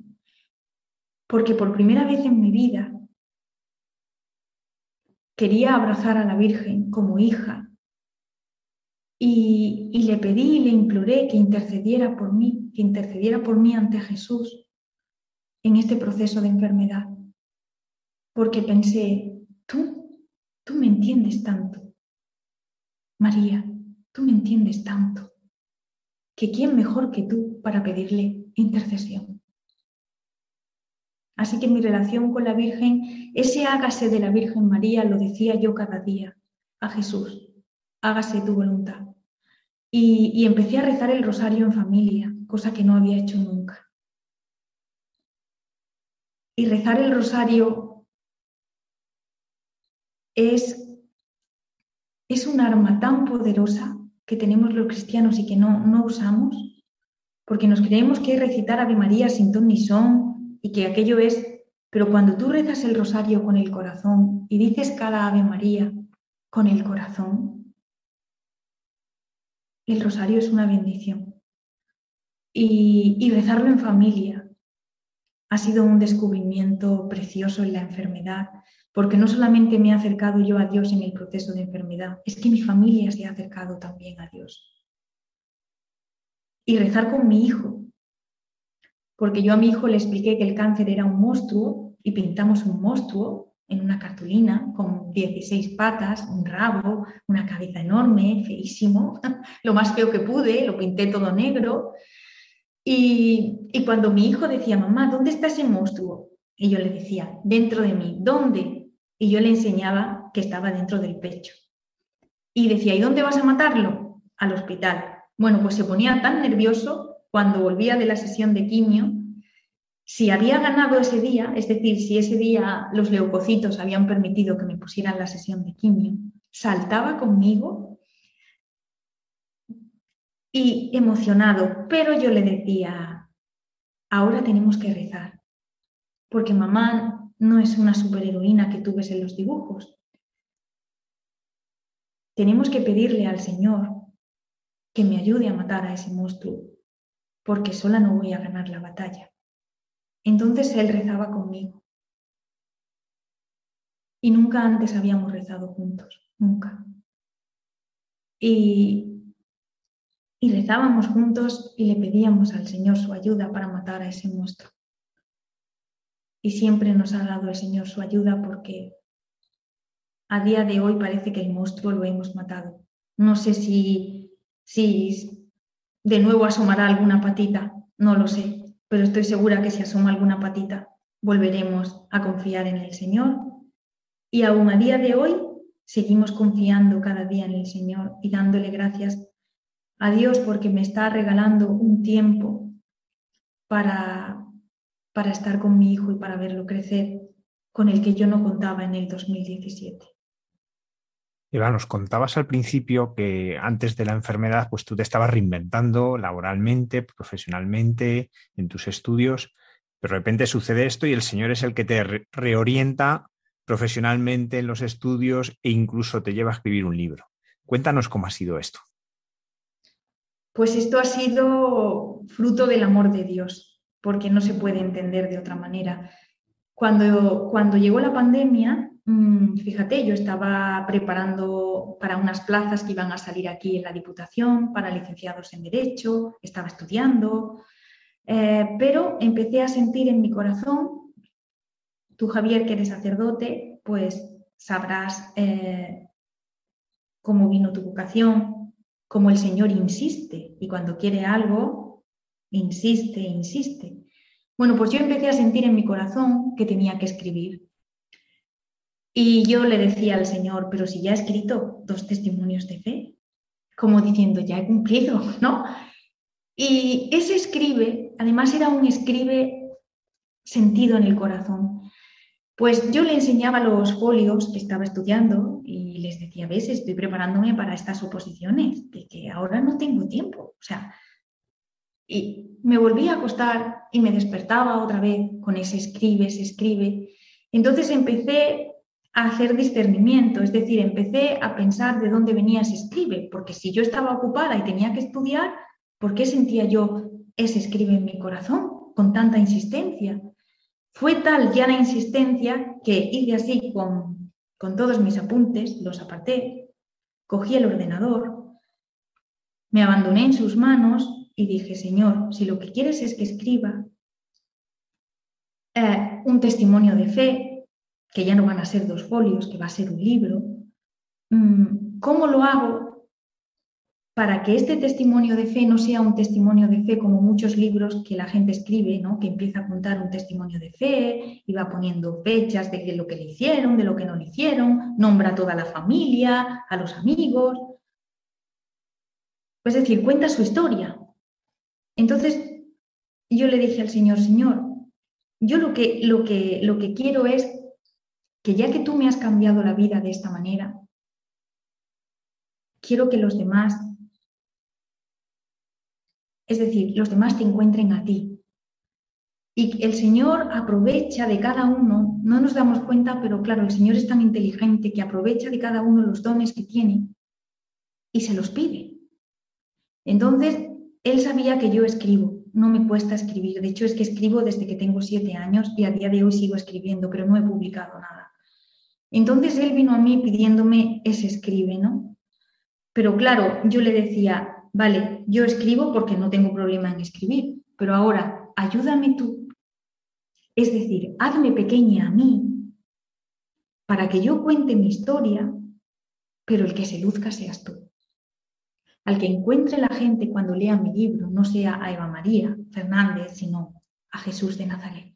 porque por primera vez en mi vida quería abrazar a la Virgen como hija y, le pedí y le imploré que intercediera por mí, que intercediera por mí ante Jesús en este proceso de enfermedad, porque pensé, tú, tú me entiendes tanto, María, tú me entiendes tanto, que quién mejor que tú para pedirle intercesión. Así que mi relación con la Virgen, ese hágase de la Virgen María, lo decía yo cada día a Jesús, hágase tu voluntad. Y, empecé a rezar el rosario en familia, cosa que no había hecho nunca. Y rezar el rosario es, es un arma tan poderosa que tenemos los cristianos y que no, no usamos, porque nos creemos que es recitar Ave María sin ton ni son y que aquello es, pero cuando tú rezas el rosario con el corazón y dices cada Ave María con el corazón, el rosario es una bendición. Y, rezarlo en familia, ha sido un descubrimiento precioso en la enfermedad, porque no solamente me he acercado yo a Dios en el proceso de enfermedad, es que mi familia se ha acercado también a Dios. Y rezar con mi hijo, porque yo a mi hijo le expliqué que el cáncer era un monstruo y pintamos un monstruo en una cartulina con 16 patas, un rabo, una cabeza enorme, feísimo, lo más feo que pude, lo pinté todo negro y, cuando mi hijo decía, mamá, ¿dónde está ese monstruo? Y yo le decía, dentro de mí, ¿dónde? Y yo le enseñaba que estaba dentro del pecho. Y decía, ¿y dónde vas a matarlo? Al hospital. Bueno, pues se ponía tan nervioso cuando volvía de la sesión de quimio. Si había ganado ese día, es decir, si ese día los leucocitos habían permitido que me pusieran la sesión de quimio, saltaba conmigo y emocionado, pero yo le decía, ahora tenemos que rezar, porque mamá no es una superheroína que tú ves en los dibujos. Tenemos que pedirle al Señor que me ayude a matar a ese monstruo, porque sola no voy a ganar la batalla. Entonces él rezaba conmigo. Y nunca antes habíamos rezado juntos, nunca. Y rezábamos juntos y le pedíamos al Señor su ayuda para matar a ese monstruo. Y siempre nos ha dado el Señor su ayuda porque a día de hoy parece que el monstruo lo hemos matado. No sé si, si de nuevo asomará alguna patita, no lo sé, pero estoy segura que si asoma alguna patita volveremos a confiar en el Señor. Y aún a día de hoy seguimos confiando cada día en el Señor y dándole gracias a Dios porque me está regalando un tiempo para, para estar con mi hijo y para verlo crecer, con el que yo no contaba en el 2017. Eva, nos contabas al principio que antes de la enfermedad, pues tú te estabas reinventando laboralmente, profesionalmente, en tus estudios, pero de repente sucede esto y el Señor es el que te reorienta profesionalmente en los estudios e incluso te lleva a escribir un libro. Cuéntanos cómo ha sido esto. Pues esto ha sido fruto del amor de Dios, porque no se puede entender de otra manera. Cuando, cuando llegó la pandemia, fíjate, yo estaba preparando para unas plazas que iban a salir aquí en la Diputación para licenciados en Derecho, estaba estudiando, eh, pero empecé a sentir en mi corazón, tú Javier, que eres sacerdote, pues sabrás eh, cómo vino tu vocación, como el Señor insiste y cuando quiere algo, insiste, insiste. Bueno, pues yo empecé a sentir en mi corazón que tenía que escribir. Y yo le decía al Señor, pero si ya he escrito dos testimonios de fe, como diciendo, ya he cumplido, ¿no? Y ese escribe, además era un escribe sentido en el corazón. Pues yo le enseñaba los folios que estaba estudiando y les decía, ves, estoy preparándome para estas oposiciones, de que ahora no tengo tiempo. O sea, y me volví a acostar y me despertaba otra vez con ese escribe, se escribe. Entonces empecé hacer discernimiento, es decir, empecé a pensar de dónde venía ese escribe, porque si yo estaba ocupada y tenía que estudiar, ¿por qué sentía yo ese escribe en mi corazón con tanta insistencia? Fue tal ya la insistencia que hice así con, con todos mis apuntes, los aparté, cogí el ordenador, me abandoné en sus manos y dije, Señor, si lo que quieres es que escriba eh, un testimonio de fe, que ya no van a ser dos folios, que va a ser un libro, mm, ¿cómo lo hago para que este testimonio de fe no sea un testimonio de fe como muchos libros que la gente escribe, ¿no? que empieza a contar un testimonio de fe y va poniendo fechas de lo que le hicieron, de lo que no le hicieron, nombra a toda la familia, a los amigos. Es decir, cuenta su historia. Entonces, yo le dije al Señor, Señor, yo lo que, lo que, lo que quiero es que ya que tú me has cambiado la vida de esta manera, quiero que los demás es decir, los demás te encuentren a ti. Y el Señor aprovecha de cada uno, no nos damos cuenta, pero claro, el Señor es tan inteligente que aprovecha de cada uno los dones que tiene y se los pide. Entonces, Él sabía que yo escribo, no me cuesta escribir. De hecho, es que escribo desde que tengo siete años y a día de hoy sigo escribiendo, pero no he publicado nada. Entonces Él vino a mí pidiéndome ese escribe, ¿no? Pero claro, yo le decía, vale, yo escribo porque no tengo problema en escribir, pero ahora ayúdame tú. Es decir, hazme pequeña a mí para que yo cuente mi historia, pero el que se luzca seas tú. Al que encuentre la gente cuando lea mi libro no sea a Eva María Fernández, sino a Jesús de Nazaret.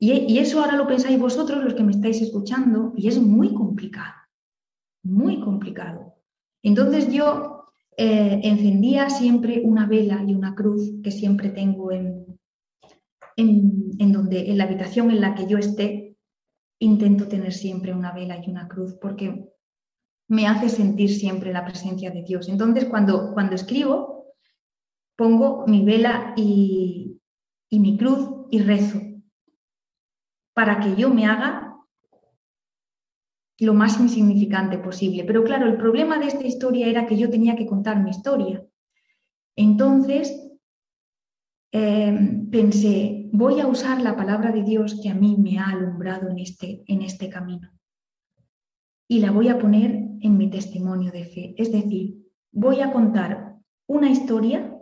Y, eso ahora lo pensáis vosotros, los que me estáis escuchando, y es muy complicado, muy complicado. Entonces yo eh, encendía siempre una vela y una cruz que siempre tengo en, en, donde, en la habitación en la que yo esté. Intento tener siempre una vela y una cruz porque me hace sentir siempre la presencia de Dios. Entonces cuando, cuando escribo, pongo mi vela y, y mi cruz y rezo para que yo me haga lo más insignificante posible. Pero claro, el problema de esta historia era que yo tenía que contar mi historia. Entonces, eh, pensé, voy a usar la palabra de Dios que a mí me ha alumbrado en este, en este camino. Y la voy a poner en mi testimonio de fe. Es decir, voy a contar una historia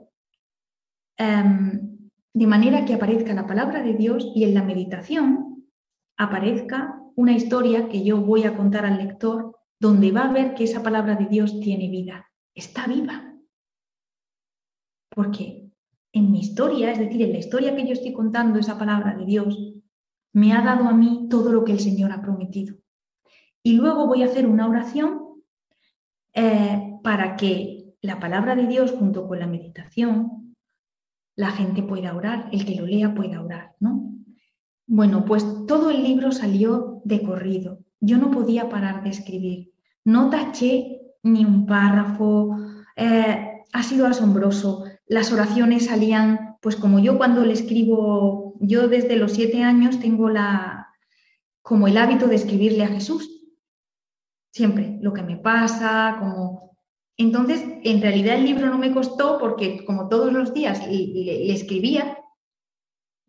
em, de manera que aparezca la palabra de Dios y en la meditación aparezca una historia que yo voy a contar al lector donde va a ver que esa palabra de Dios tiene vida, está viva. Porque en mi historia, es decir, en la historia que yo estoy contando, esa palabra de Dios me ha dado a mí todo lo que el Señor ha prometido. Y luego voy a hacer una oración eh, para que la palabra de Dios junto con la meditación, la gente pueda orar, el que lo lea pueda orar, ¿no? Bueno, pues todo el libro salió de corrido. Yo no podía parar de escribir. No taché ni un párrafo. Eh, ha sido asombroso. Las oraciones salían, pues como yo cuando le escribo, yo desde los siete años tengo la, como el hábito de escribirle a Jesús. Siempre, lo que me pasa, como... Entonces, en realidad el libro no me costó porque como todos los días le escribía,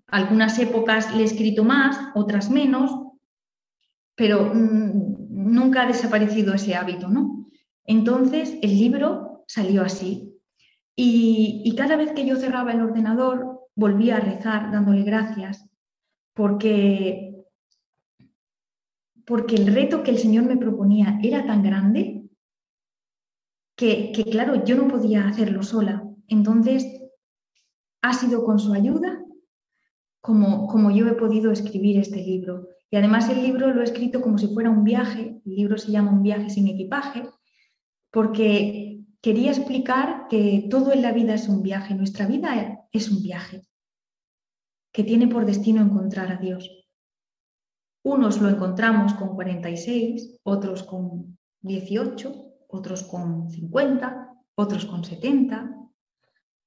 algunas épocas le he escrito más, otras menos, pero mm, nunca ha desaparecido ese hábito, ¿no? Entonces el libro salió así. Y, cada vez que yo cerraba el ordenador, volvía a rezar dándole gracias, porque, porque el reto que el Señor me proponía era tan grande que, que, claro, yo no podía hacerlo sola. Entonces, ha sido con su ayuda como, yo he podido escribir este libro. Y además el libro lo he escrito como si fuera un viaje, el libro se llama Un viaje sin equipaje, porque quería explicar que todo en la vida es un viaje, nuestra vida es un viaje. que tiene por destino encontrar a Dios. Unos lo encontramos con 46, otros con 18, otros con 50, otros con 70,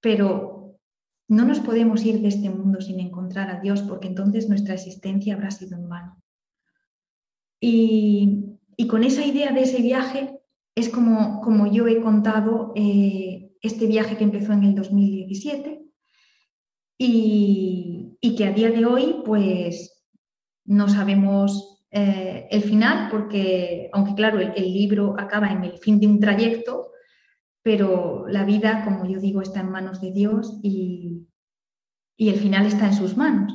pero no nos podemos ir de este mundo sin encontrar a Dios porque entonces nuestra existencia habrá sido en vano. Y, con esa idea de ese viaje es como, como yo he contado eh, este viaje que empezó en el 2017 y, que a día de hoy pues no sabemos eh, el final porque, aunque claro, el, libro acaba en el fin de un trayecto, pero la vida, como yo digo, está en manos de Dios y, el final está en sus manos.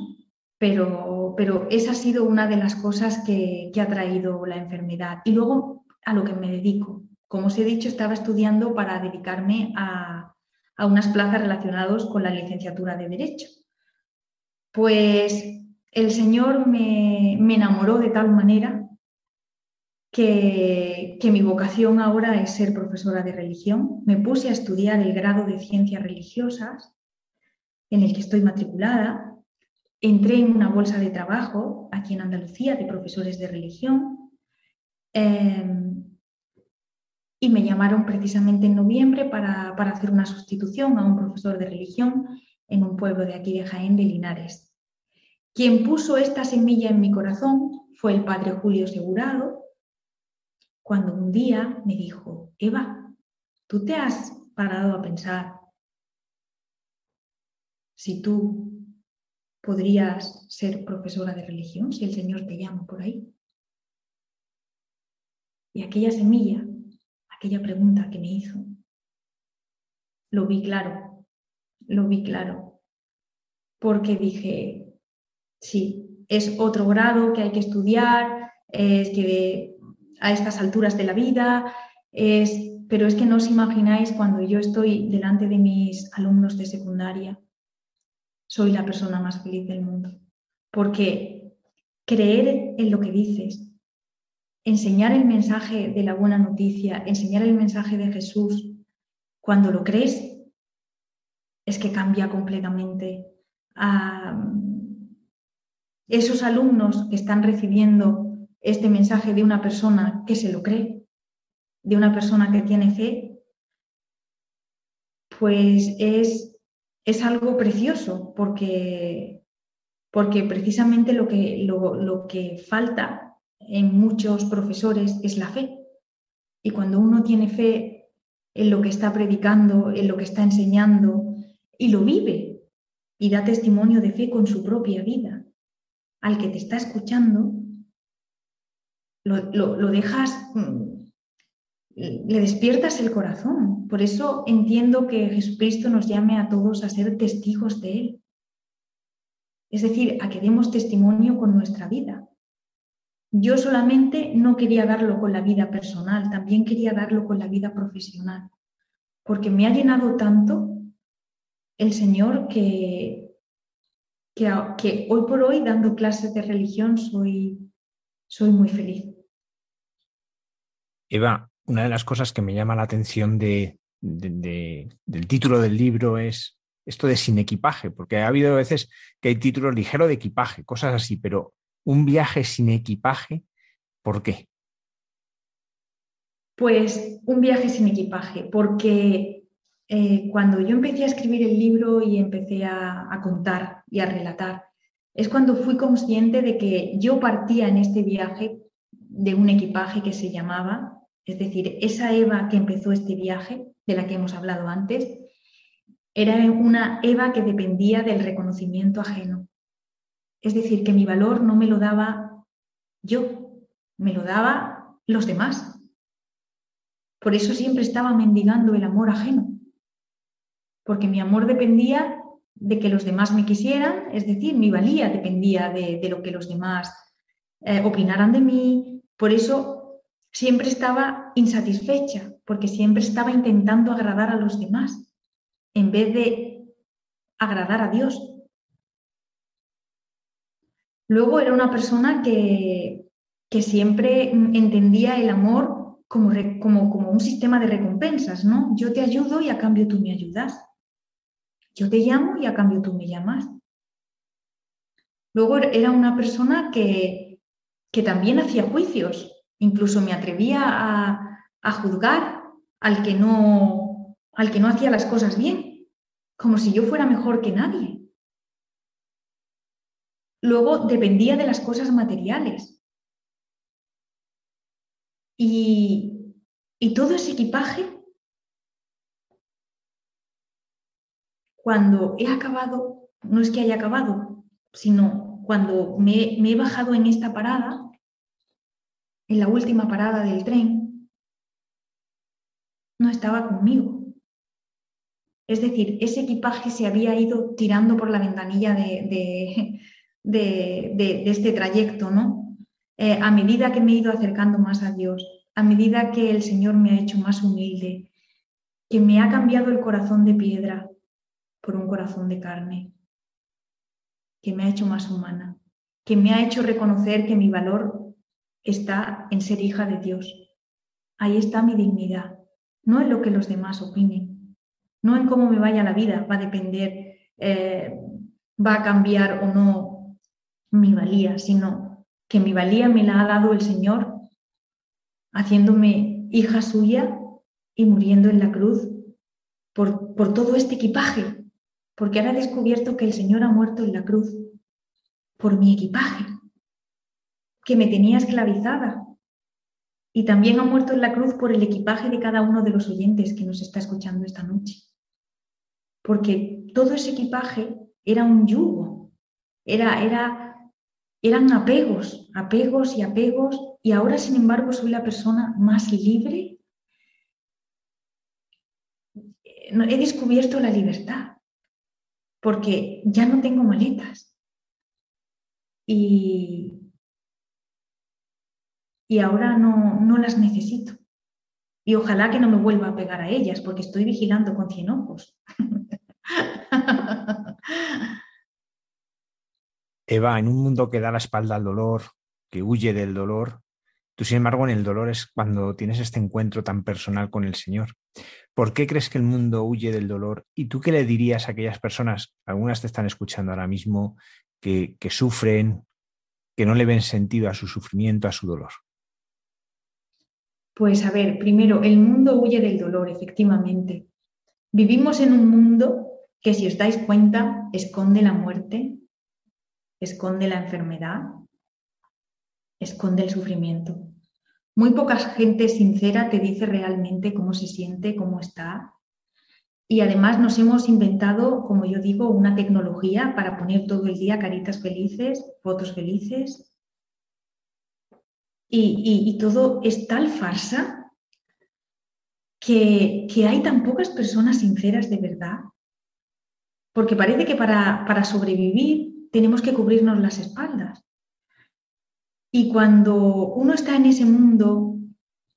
Pero, pero, esa ha sido una de las cosas que, que ha traído la enfermedad. Y luego a lo que me dedico. Como os he dicho, estaba estudiando para dedicarme a, a unas plazas relacionadas con la licenciatura de Derecho. Pues el Señor me, enamoró de tal manera que, mi vocación ahora es ser profesora de religión. Me puse a estudiar el grado de ciencias religiosas en el que estoy matriculada. Entré en una bolsa de trabajo aquí en Andalucía de profesores de religión. Em, y me llamaron precisamente en noviembre para, hacer una sustitución a un profesor de religión en un pueblo de aquí de Jaén de Linares. Quien puso esta semilla en mi corazón fue el padre Julio Segurado, cuando un día me dijo, Eva, ¿tú te has parado a pensar si tú podrías ser profesora de religión, si el Señor te llama por ahí? Y aquella semilla aquella pregunta que me hizo. Lo vi claro, lo vi claro, porque dije, sí, es otro grado que hay que estudiar, es que a estas alturas de la vida, es, pero es que no os imagináis cuando yo estoy delante de mis alumnos de secundaria, soy la persona más feliz del mundo, porque creer en lo que dices, enseñar el mensaje de la buena noticia, enseñar el mensaje de Jesús, cuando lo crees, es que cambia completamente. A esos alumnos que están recibiendo este mensaje de una persona que se lo cree, de una persona que tiene fe, pues es, es algo precioso porque, porque precisamente lo que, lo, lo que falta en muchos profesores es la fe. Y cuando uno tiene fe en lo que está predicando, en lo que está enseñando, y lo vive y da testimonio de fe con su propia vida, al que te está escuchando, lo, dejas, mm, le despiertas el corazón. Por eso entiendo que Jesucristo nos llame a todos a ser testigos de Él. Es decir, a que demos testimonio con nuestra vida. Yo solamente no quería darlo con la vida personal, también quería darlo con la vida profesional, porque me ha llenado tanto el Señor que, que, hoy por hoy dando clases de religión soy, soy muy feliz. Eva, una de las cosas que me llama la atención de, del título del libro es esto de sin equipaje, porque ha habido veces que hay títulos ligero de equipaje, cosas así, pero un viaje sin equipaje, ¿por qué? Pues un viaje sin equipaje, porque eh, cuando yo empecé a escribir el libro y empecé a contar y a relatar, es cuando fui consciente de que yo partía en este viaje de un equipaje que se llamaba, es decir, esa Eva que empezó este viaje, de la que hemos hablado antes, era una Eva que dependía del reconocimiento ajeno. Es decir, que mi valor no me lo daba yo, me lo daba los demás. Por eso siempre estaba mendigando el amor ajeno, porque mi amor dependía de que los demás me quisieran, es decir, mi valía dependía de, lo que los demás eh, opinaran de mí. Por eso siempre estaba insatisfecha, porque siempre estaba intentando agradar a los demás, en vez de agradar a Dios. Luego era una persona que, siempre entendía el amor como, como, como, un sistema de recompensas, ¿no? Yo te ayudo y a cambio tú me ayudas. Yo te llamo y a cambio tú me llamas. Luego era una persona que, que también hacía juicios, incluso me atrevía a, juzgar al que, no, al que no hacía las cosas bien, como si yo fuera mejor que nadie. Luego dependía de las cosas materiales. Y, todo ese equipaje, cuando he acabado, no es que haya acabado, sino cuando me he bajado en esta parada, en la última parada del tren, no estaba conmigo. Es decir, ese equipaje se había ido tirando por la ventanilla de, de, este trayecto, ¿no? Eh, a medida que me he ido acercando más a Dios, a medida que el Señor me ha hecho más humilde, que me ha cambiado el corazón de piedra por un corazón de carne, que me ha hecho más humana, que me ha hecho reconocer que mi valor está en ser hija de Dios. Ahí está mi dignidad, no en lo que los demás opinen, no en cómo me vaya la vida, va a depender, eh, va a cambiar o no mi valía, sino que mi valía me la ha dado el Señor haciéndome hija suya y muriendo en la cruz por, por todo este equipaje, porque ahora he descubierto que el Señor ha muerto en la cruz por mi equipaje, que me tenía esclavizada. Y también ha muerto en la cruz por el equipaje de cada uno de los oyentes que nos está escuchando esta noche. Porque todo ese equipaje era un yugo, era, era eran apegos, apegos y apegos, y ahora sin embargo soy la persona más libre. He descubierto la libertad, porque ya no tengo maletas. Y, y ahora no, no las necesito. Y ojalá que no me vuelva a pegar a ellas, porque estoy vigilando con cien ojos. Eva, en un mundo que da la espalda al dolor, que huye del dolor, tú sin embargo en el dolor es cuando tienes este encuentro tan personal con el Señor. ¿Por qué crees que el mundo huye del dolor? ¿Y tú qué le dirías a aquellas personas, algunas te están escuchando ahora mismo, que, que sufren, que no le ven sentido a su sufrimiento, a su dolor? Pues a ver, primero, el mundo huye del dolor, efectivamente. Vivimos en un mundo que, si os dais cuenta, esconde la muerte, esconde la enfermedad, esconde el sufrimiento. Muy poca gente sincera te dice realmente cómo se siente, cómo está. Y además nos hemos inventado, como yo digo, una tecnología para poner todo el día caritas felices, fotos felices. Y, todo es tal farsa que, hay tan pocas personas sinceras de verdad. Porque parece que para, para sobrevivir tenemos que cubrirnos las espaldas. Y cuando uno está en ese mundo,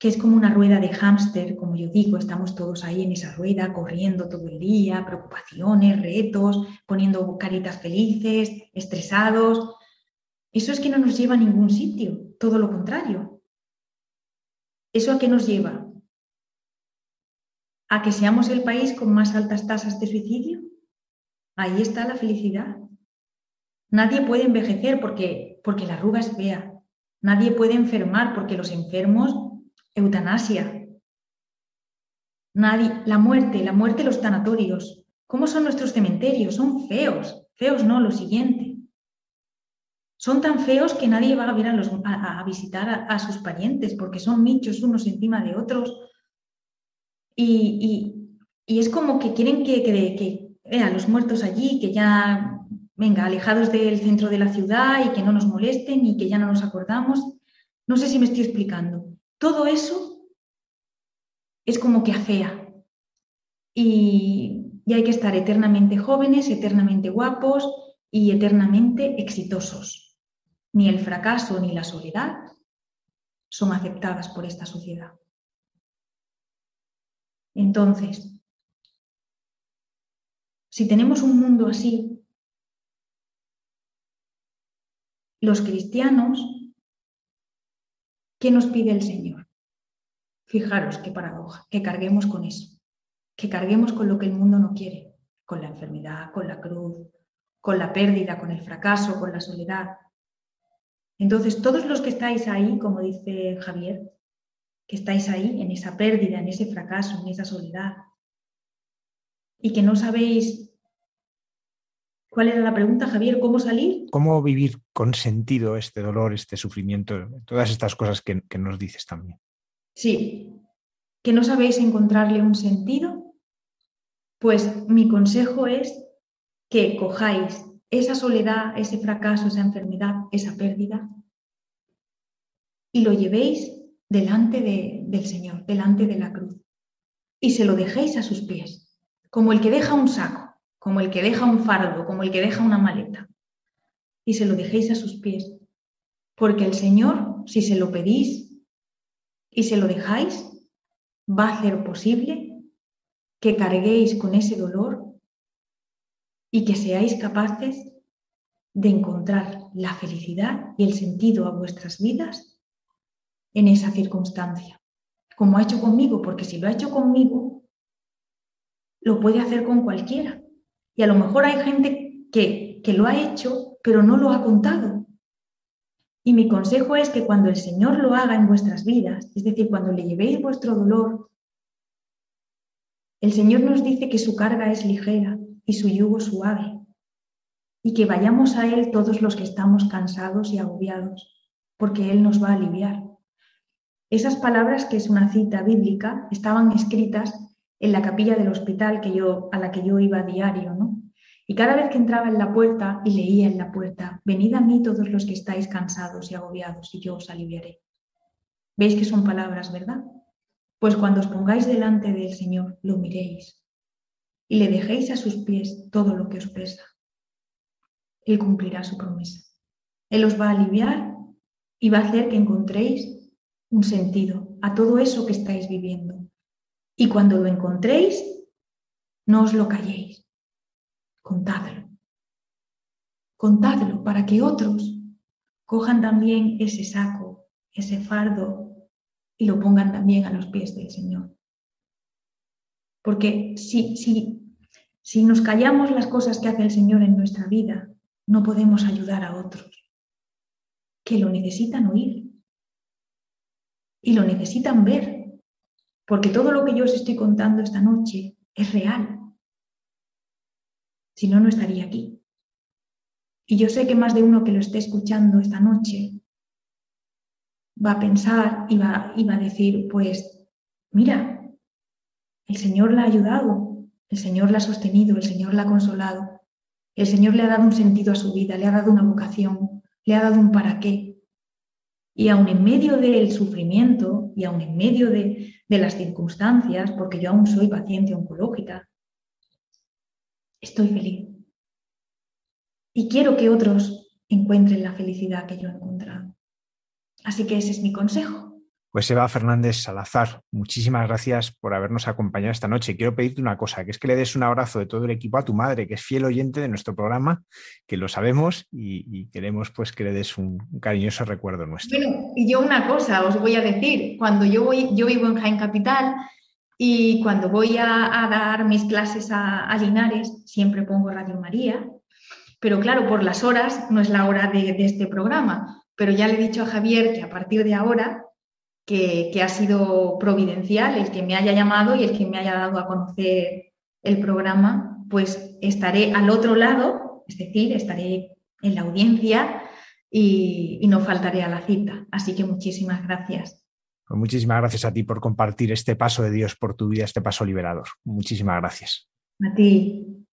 que es como una rueda de hámster, como yo digo, estamos todos ahí en esa rueda, corriendo todo el día, preocupaciones, retos, poniendo caritas felices, estresados, eso es que no nos lleva a ningún sitio, todo lo contrario. ¿Eso a qué nos lleva? ¿A que seamos el país con más altas tasas de suicidio? Ahí está la felicidad. Nadie puede envejecer porque, porque la arruga es fea. Nadie puede enfermar porque los enfermos, eutanasia. Nadie, la muerte, la muerte, los tanatorios. ¿Cómo son nuestros cementerios? Son feos. Feos no, lo siguiente. Son tan feos que nadie va a, ver a, visitar a, sus parientes porque son nichos unos encima de otros. Y, es como que quieren que, que, que vean los muertos allí, que ya venga, alejados del centro de la ciudad y que no nos molesten y que ya no nos acordamos. No sé si me estoy explicando. Todo eso es como que afea. Y, y hay que estar eternamente jóvenes, eternamente guapos y eternamente exitosos. Ni el fracaso ni la soledad son aceptadas por esta sociedad. Entonces, si tenemos un mundo así, los cristianos, ¿qué nos pide el Señor? Fijaros qué paradoja, que carguemos con eso, que carguemos con lo que el mundo no quiere, con la enfermedad, con la cruz, con la pérdida, con el fracaso, con la soledad. Entonces, todos los que estáis ahí, como dice Javier, que estáis ahí en esa pérdida, en ese fracaso, en esa soledad, y que no sabéis cuál era la pregunta, Javier, ¿cómo salir? ¿Cómo vivir con sentido este dolor, este sufrimiento, todas estas cosas que, que nos dices también? Sí, que no sabéis encontrarle un sentido, pues mi consejo es que cojáis esa soledad, ese fracaso, esa enfermedad, esa pérdida, y lo llevéis delante del Señor, delante de la cruz, y se lo dejéis a sus pies, como el que deja un saco, como el que deja un fardo, como el que deja una maleta, y se lo dejéis a sus pies, porque el Señor, si se lo pedís y se lo dejáis, va a hacer posible que carguéis con ese dolor y que seáis capaces de encontrar la felicidad y el sentido a vuestras vidas en esa circunstancia, como ha hecho conmigo, porque si lo ha hecho conmigo, lo puede hacer con cualquiera. Y a lo mejor hay gente que, que lo ha hecho, pero no lo ha contado. Y mi consejo es que cuando el Señor lo haga en vuestras vidas, es decir, cuando le llevéis vuestro dolor, el Señor nos dice que su carga es ligera y su yugo suave, y que vayamos a Él todos los que estamos cansados y agobiados, porque Él nos va a aliviar. Esas palabras, que es una cita bíblica, estaban escritas en la capilla del hospital que yo, a la que yo iba a diario, ¿no? Y cada vez que entraba en la puerta y leía en la puerta, venid a mí todos los que estáis cansados y agobiados, y yo os aliviaré. ¿Veis que son palabras, verdad? Pues cuando os pongáis delante del Señor, lo miréis y le dejéis a sus pies todo lo que os pesa. Él cumplirá su promesa. Él os va a aliviar y va a hacer que encontréis un sentido a todo eso que estáis viviendo. Y cuando lo encontréis, no os lo calléis. Contadlo. Contadlo para que otros cojan también ese saco, ese fardo y lo pongan también a los pies del Señor. Porque si, si si nos callamos las cosas que hace el Señor en nuestra vida, no podemos ayudar a otros que lo necesitan oír y lo necesitan ver, porque todo lo que yo os estoy contando esta noche es real. Si no, no estaría aquí. Y yo sé que más de uno que lo esté escuchando esta noche va a pensar y va, y va a decir, pues, mira, el Señor la ha ayudado, el Señor la ha sostenido, el Señor la ha consolado, el Señor le ha dado un sentido a su vida, le ha dado una vocación, le ha dado un para qué. Y aún en medio del sufrimiento y aún en medio de, de las circunstancias, porque yo aún soy paciente oncológica, estoy feliz. Y quiero que otros encuentren la felicidad que yo he encontrado. Así que ese es mi consejo. Pues Eva Fernández Salazar, muchísimas gracias por habernos acompañado esta noche. Quiero pedirte una cosa, que es que le des un abrazo de todo el equipo a tu madre, que es fiel oyente de nuestro programa, que lo sabemos y, queremos pues que le des un, cariñoso recuerdo nuestro. Bueno, y yo una cosa os voy a decir, cuando yo voy, yo vivo en Jaén Capital y cuando voy a, dar mis clases a, Linares, siempre pongo Radio María, pero claro, por las horas no es la hora de este programa, pero ya le he dicho a Javier que a partir de ahora que, ha sido providencial el que me haya llamado y el que me haya dado a conocer el programa, pues estaré al otro lado, es decir, estaré en la audiencia y, no faltaré a la cita. Así que muchísimas gracias. Pues muchísimas gracias a ti por compartir este paso de Dios por tu vida, este paso liberador. Muchísimas gracias. A ti.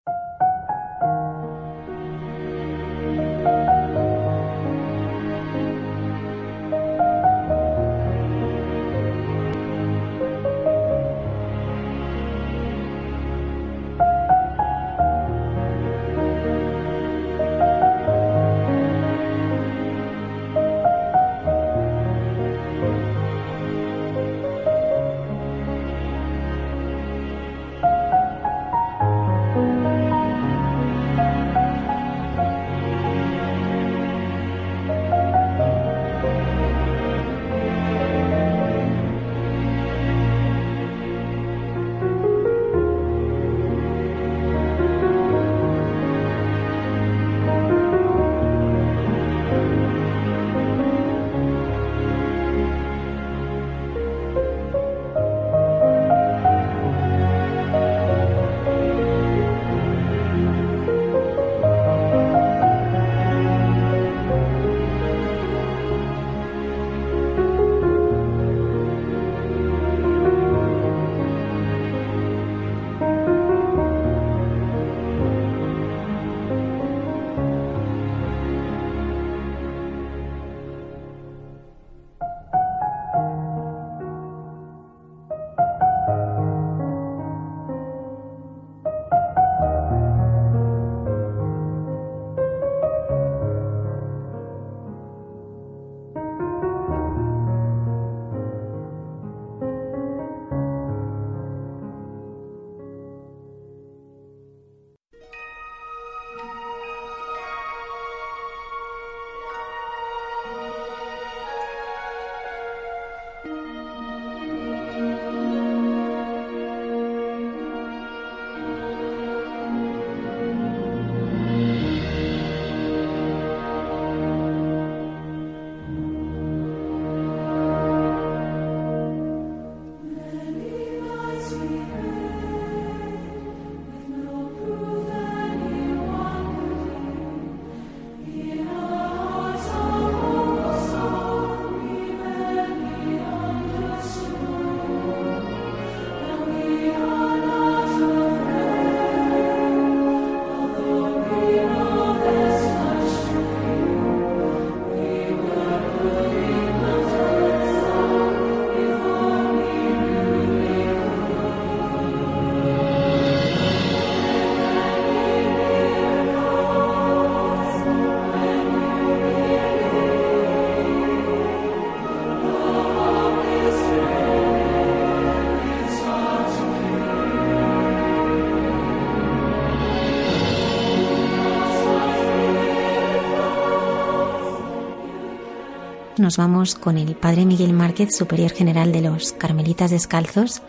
Nos vamos con el Padre Miguel Márquez, Superior General de los Carmelitas Descalzos,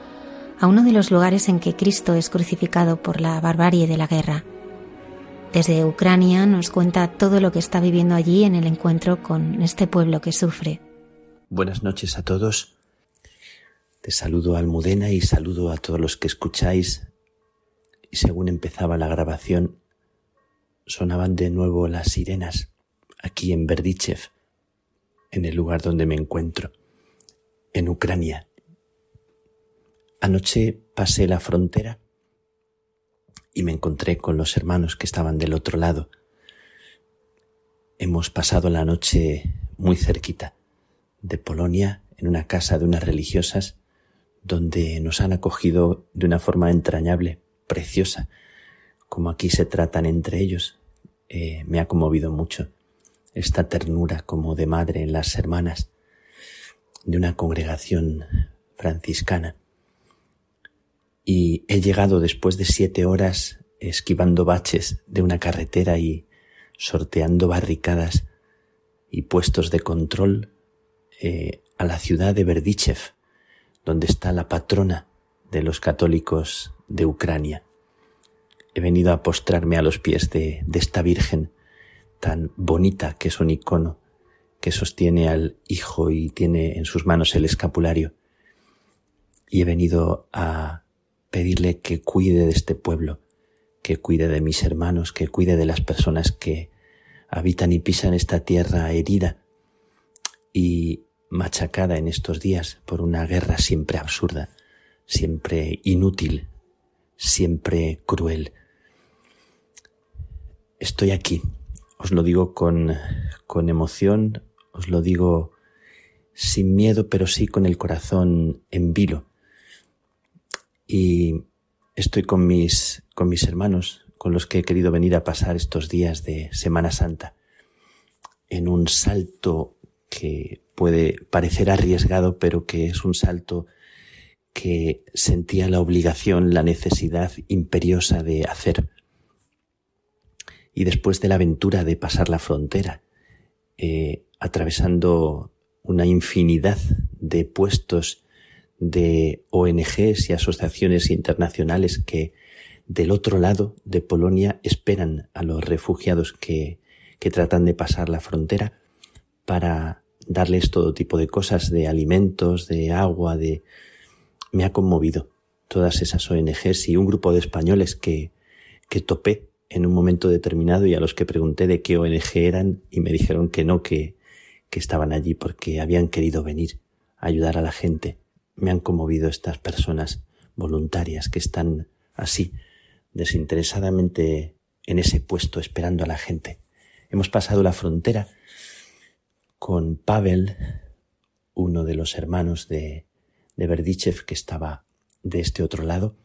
a uno de los lugares en que Cristo es crucificado por la barbarie de la guerra. Desde Ucrania nos cuenta todo lo que está viviendo allí en el encuentro con este pueblo que sufre. Buenas noches a todos. Te saludo Almudena y saludo a todos los que escucháis. Y según empezaba la grabación, sonaban de nuevo las sirenas aquí en Berdichev, en el lugar donde me encuentro, en Ucrania. Anoche pasé la frontera y me encontré con los hermanos que estaban del otro lado. Hemos pasado la noche muy cerquita de Polonia, en una casa de unas religiosas, donde nos han acogido de una forma entrañable, preciosa, como aquí se tratan entre ellos. Eh, me ha conmovido mucho esta ternura como de madre en las hermanas de una congregación franciscana. Y he llegado después de siete horas esquivando baches de una carretera y sorteando barricadas y puestos de control eh, a la ciudad de Berdichev, donde está la patrona de los católicos de Ucrania. He venido a postrarme a los pies de, de esta Virgen tan bonita que es un icono que sostiene al Hijo y tiene en sus manos el escapulario. Y he venido a pedirle que cuide de este pueblo, que cuide de mis hermanos, que cuide de las personas que habitan y pisan esta tierra herida y machacada en estos días por una guerra siempre absurda, siempre inútil, siempre cruel. Estoy aquí, os lo digo con, con emoción, os lo digo sin miedo, pero sí con el corazón en vilo y estoy con mis, con mis hermanos, con los que he querido venir a pasar estos días de Semana Santa, en un salto que puede parecer arriesgado, pero que es un salto que sentía la obligación, la necesidad imperiosa de hacer. Y después de la aventura de pasar la frontera, eh, atravesando una infinidad de puestos de ONGs y asociaciones internacionales que del otro lado de Polonia esperan a los refugiados que, que tratan de pasar la frontera para darles todo tipo de cosas, de alimentos, de agua, de... Me ha conmovido todas esas ONGs y un grupo de españoles que, que topé en un momento determinado y a los que pregunté de qué ONG eran y me dijeron que no, que, que estaban allí porque habían querido venir a ayudar a la gente me han conmovido estas personas voluntarias que están así, desinteresadamente en ese puesto esperando a la gente. Hemos pasado la frontera con Pavel, uno de los hermanos de, de Berdichev que estaba de este otro lado.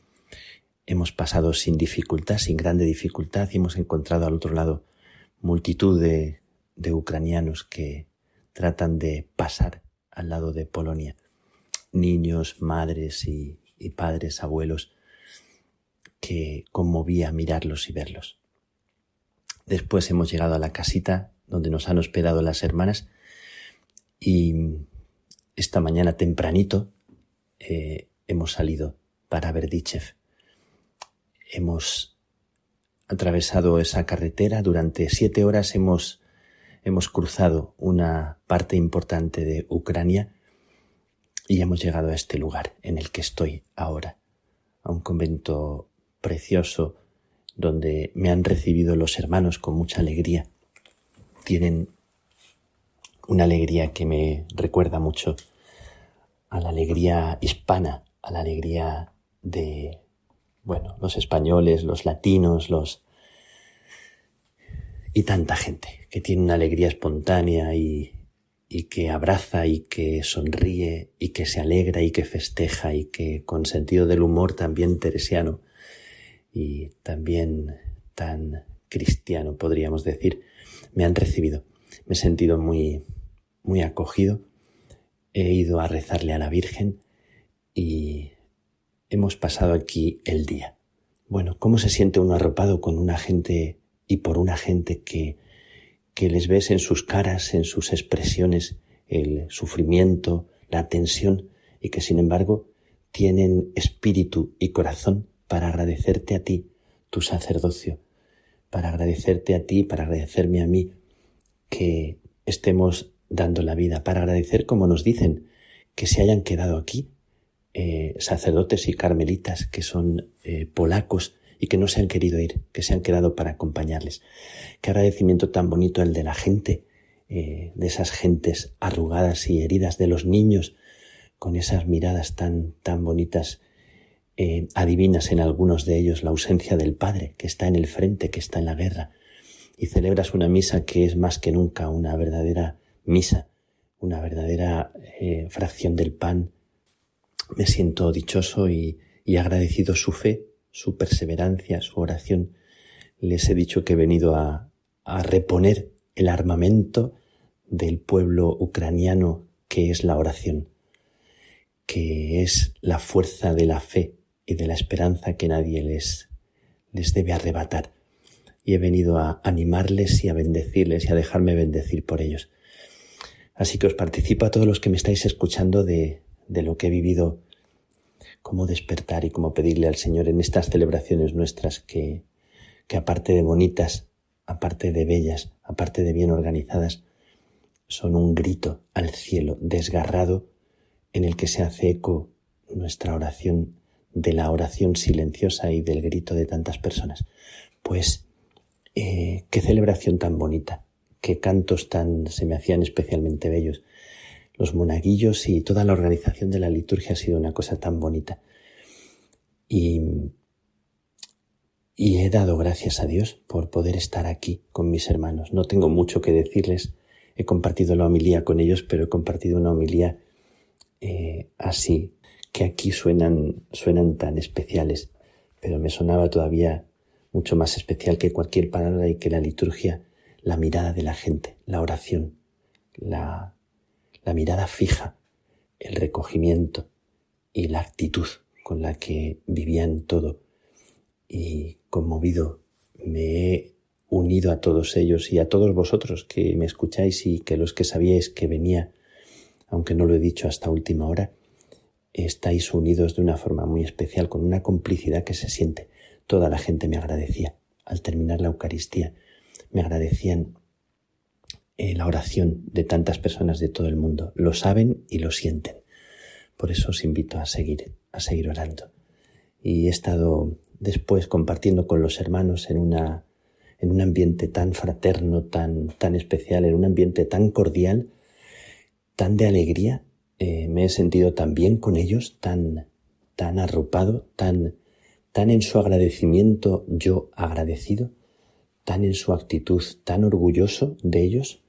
Hemos pasado sin dificultad, sin grande dificultad, y hemos encontrado al otro lado multitud de, de ucranianos que tratan de pasar al lado de Polonia niños, madres y, padres, abuelos, que conmovía mirarlos y verlos. Después hemos llegado a la casita donde nos han hospedado las hermanas y esta mañana tempranito eh, hemos salido para Berdichev. Hemos atravesado esa carretera, durante siete horas hemos, hemos cruzado una parte importante de Ucrania y hemos llegado a este lugar en el que estoy ahora, a un convento precioso donde me han recibido los hermanos con mucha alegría. Tienen una alegría que me recuerda mucho a la alegría hispana, a la alegría de, bueno, los españoles, los latinos, los... y tanta gente que tiene una alegría espontánea y, y que abraza y que sonríe y que se alegra y que festeja y que con sentido del humor también teresiano y también tan cristiano podríamos decir, me han recibido. Me he sentido muy, muy acogido. He ido a rezarle a la Virgen y hemos pasado aquí el día. Bueno, ¿cómo se siente uno arropado con una gente y por una gente que que les ves en sus caras, en sus expresiones, el sufrimiento, la tensión, y que sin embargo tienen espíritu y corazón para agradecerte a ti, tu sacerdocio, para agradecerte a ti, para agradecerme a mí que estemos dando la vida, para agradecer, como nos dicen, que se hayan quedado aquí eh, sacerdotes y carmelitas que son eh, polacos y que no se han querido ir, que se han quedado para acompañarles. Qué agradecimiento tan bonito el de la gente, eh, de esas gentes arrugadas y heridas, de los niños con esas miradas tan, tan bonitas. adivinas en algunos de ellos la ausencia del Padre, que está en el frente, que está en la guerra, y celebras una misa que es más que nunca una verdadera misa, una verdadera fracción del pan me siento dichoso y, agradecido su fe, su perseverancia, su oración. Les he dicho que he venido a, a reponer el armamento del pueblo ucraniano que es la oración, que es la fuerza de la fe y de la esperanza que nadie les, les debe arrebatar. Y he venido a animarles y a bendecirles y a dejarme bendecir por ellos. Así que os participo a todos los que me estáis escuchando de, de lo que he vivido, cómo despertar y cómo pedirle al Señor en estas celebraciones nuestras que, que aparte de bonitas, aparte de bellas, aparte de bien organizadas, son un grito al cielo desgarrado en el que se hace eco nuestra oración de la oración silenciosa y del grito de tantas personas. Pues eh, qué celebración tan bonita, qué cantos tan se me hacían especialmente bellos los monaguillos y toda la organización de la liturgia ha sido una cosa tan bonita. Y, y he dado gracias a Dios por poder estar aquí con mis hermanos. No tengo mucho que decirles. He compartido la homilía con ellos, pero he compartido una homilía eh, así, que aquí suenan, suenan tan especiales, pero me sonaba todavía mucho más especial que cualquier palabra y que la liturgia, la mirada de la gente, la oración, la, la mirada fija, el recogimiento y la actitud con la que vivían todo. Y conmovido me he unido a todos ellos y a todos vosotros que me escucháis y que los que sabíais que venía, aunque no lo he dicho hasta última hora, estáis unidos de una forma muy especial, con una complicidad que se siente. Toda la gente me agradecía. Al terminar la Eucaristía, me agradecían eh, la oración de tantas personas de todo el mundo. Lo saben y lo sienten. Por eso os invito a seguir, a seguir orando. Y he estado después compartiendo con los hermanos en una, en un ambiente tan fraterno, tan, tan especial, en un ambiente tan cordial, tan de alegría. Eh, me he sentido tan bien con ellos, tan, tan arropado, tan, tan en su agradecimiento yo agradecido, tan en su actitud, tan orgulloso de ellos,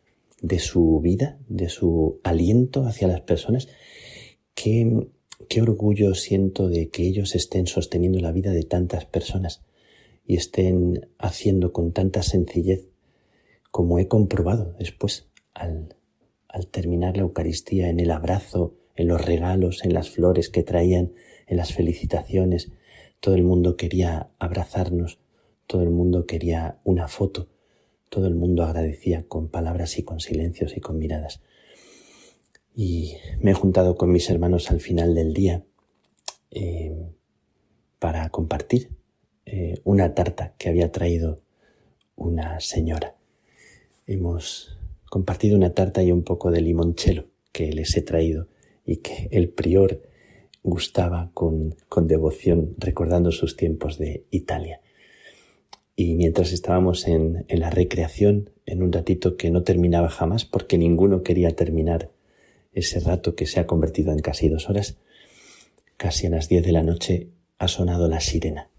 de su vida, de su aliento hacia las personas. Qué, qué orgullo siento de que ellos estén sosteniendo la vida de tantas personas y estén haciendo con tanta sencillez como he comprobado después al, al terminar la Eucaristía, en el abrazo, en los regalos, en las flores que traían, en las felicitaciones. Todo el mundo quería abrazarnos, todo el mundo quería una foto. Todo el mundo agradecía con palabras y con silencios y con miradas. Y me he juntado con mis hermanos al final del día eh, para compartir eh, una tarta que había traído una señora. Hemos compartido una tarta y un poco de limonchelo que les he traído y que el prior gustaba con, con devoción recordando sus tiempos de Italia. Y mientras estábamos en, la recreación, en un ratito que no terminaba jamás, porque ninguno quería terminar ese rato que se ha convertido en casi dos horas, casi a las diez de la noche ha sonado la sirena.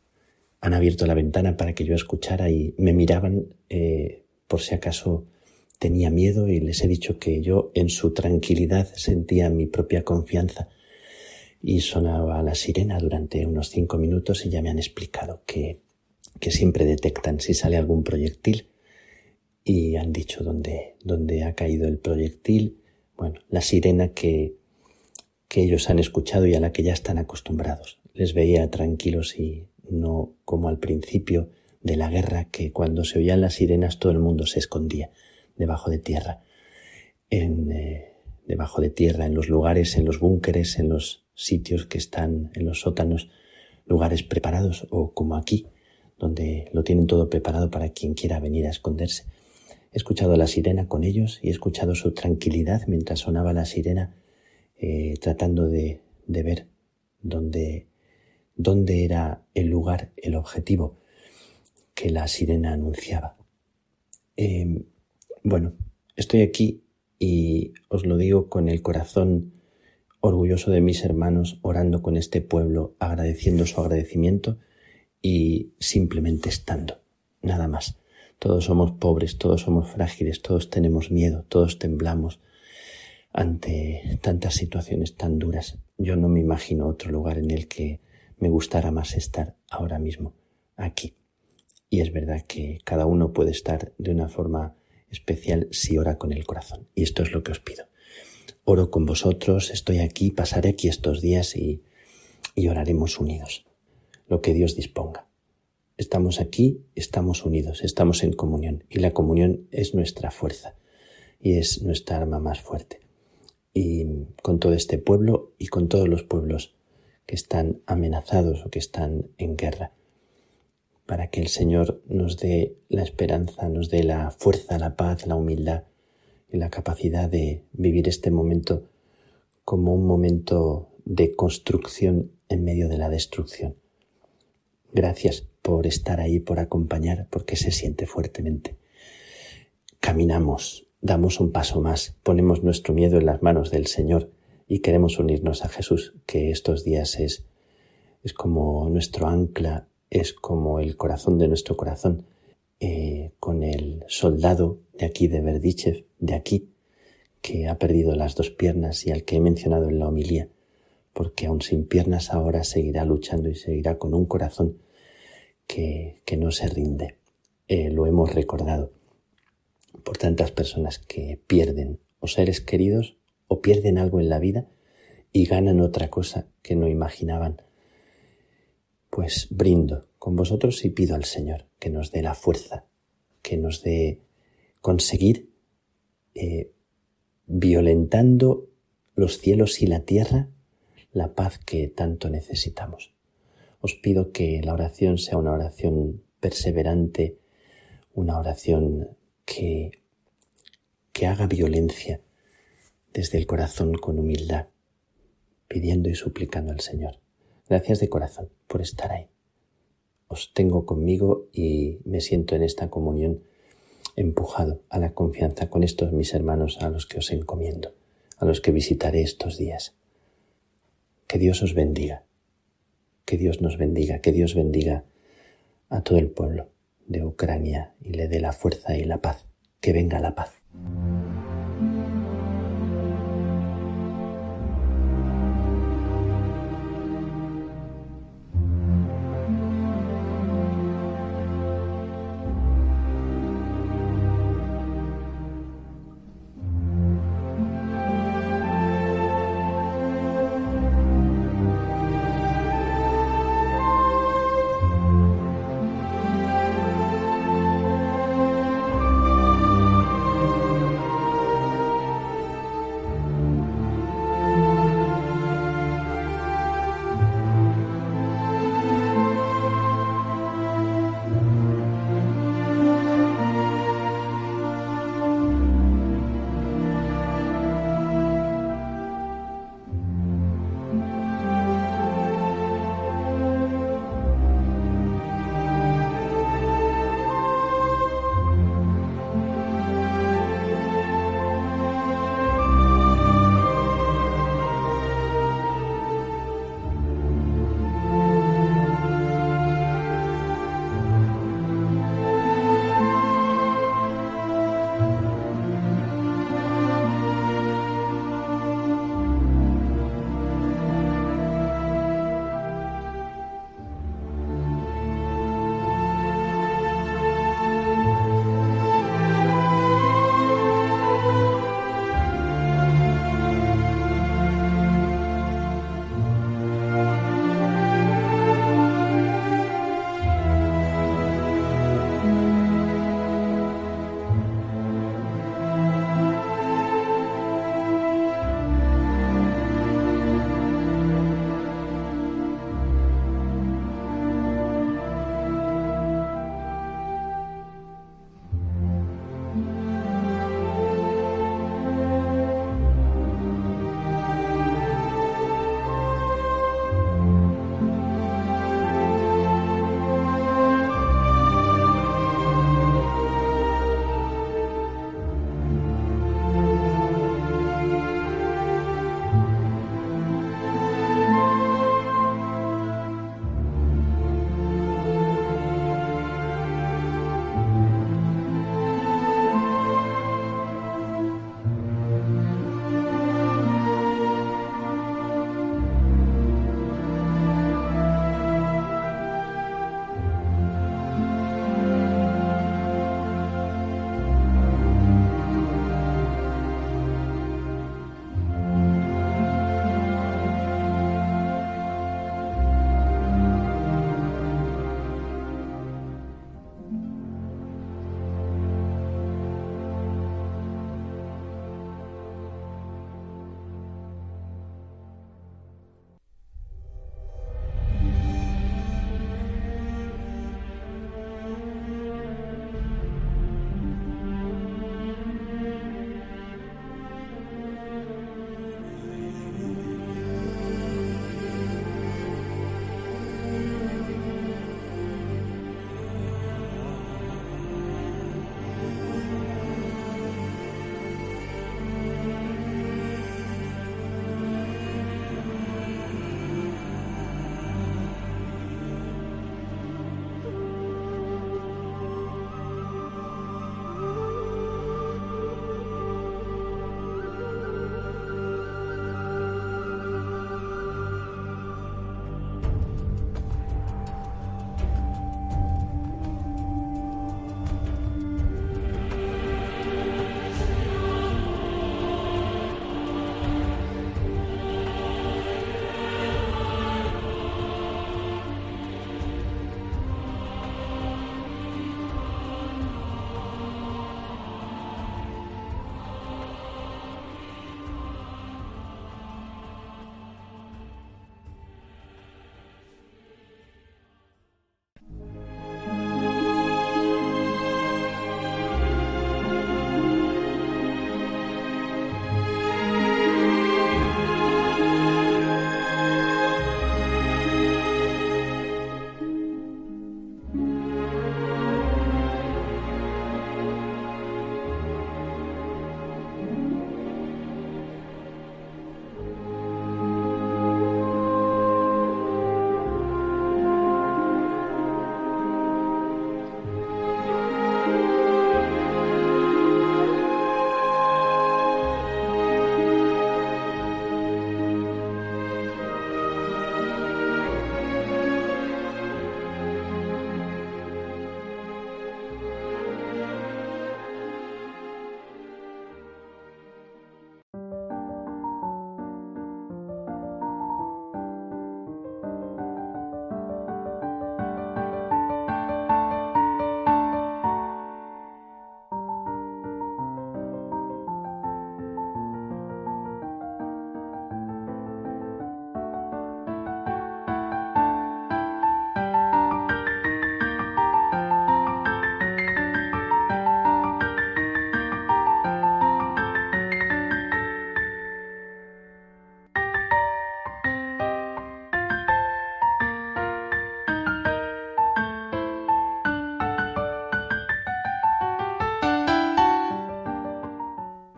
Han abierto la ventana para que yo escuchara y me miraban eh, por si acaso tenía miedo y les he dicho que yo en su tranquilidad sentía mi propia confianza y sonaba la sirena durante unos cinco minutos y ya me han explicado que que siempre detectan si sale algún proyectil y han dicho dónde, dónde ha caído el proyectil. Bueno, la sirena que, que ellos han escuchado y a la que ya están acostumbrados. Les veía tranquilos y no como al principio de la guerra que cuando se oían las sirenas todo el mundo se escondía debajo de tierra. En, eh, debajo de tierra, en los lugares, en los búnkeres, en los sitios que están en los sótanos, lugares preparados o como aquí, donde lo tienen todo preparado para quien quiera venir a esconderse. He escuchado la sirena con ellos y he escuchado su tranquilidad mientras sonaba la sirena, eh, tratando de, de ver dónde, dónde era el lugar, el objetivo que la sirena anunciaba. Em, bueno, estoy aquí y os lo digo con el corazón orgulloso de mis hermanos, orando con este pueblo, agradeciendo su agradecimiento y simplemente estando, nada más. Todos somos pobres, todos somos frágiles, todos tenemos miedo, todos temblamos ante tantas situaciones tan duras. Yo no me imagino otro lugar en el que me gustara más estar ahora mismo, aquí. Y es verdad que cada uno puede estar de una forma especial si ora con el corazón. Y esto es lo que os pido. Oro con vosotros, estoy aquí, pasaré aquí estos días y, y oraremos unidos. Lo que Dios disponga. Estamos aquí, estamos unidos, estamos en comunión y la comunión es nuestra fuerza y es nuestra arma más fuerte. Y con todo este pueblo y con todos los pueblos que están amenazados o que están en guerra, para que el Señor nos dé la esperanza, nos dé la fuerza, la paz, la humildad y la capacidad de vivir este momento como un momento de construcción en medio de la destrucción. Gracias por estar ahí, por acompañar, porque se siente fuertemente. Caminamos, damos un paso más, ponemos nuestro miedo en las manos del Señor y queremos unirnos a Jesús, que estos días es, es como nuestro ancla es como el corazón de nuestro corazón, eh, con el soldado de aquí de Verdichev, de aquí, que ha perdido las dos piernas y al que he mencionado en la homilía, porque aun sin piernas ahora seguirá luchando y seguirá con un corazón que, que no se rinde. Eh, lo hemos recordado por tantas personas que pierden o seres queridos o pierden algo en la vida y ganan otra cosa que no imaginaban pues brindo con vosotros y pido al Señor que nos dé la fuerza, que nos dé conseguir eh, violentando los cielos y la tierra la paz que tanto necesitamos. Os pido que la oración sea una oración perseverante, una oración que, que haga violencia desde el corazón con humildad, pidiendo y suplicando al Señor. Gracias de corazón por estar ahí. Os tengo conmigo y me siento en esta comunión empujado a la confianza con estos mis hermanos a los que os encomiendo, a los que visitaré estos días. Que Dios os bendiga, que Dios nos bendiga, que Dios bendiga a todo el pueblo de Ucrania y le dé la fuerza y la paz, que venga la paz.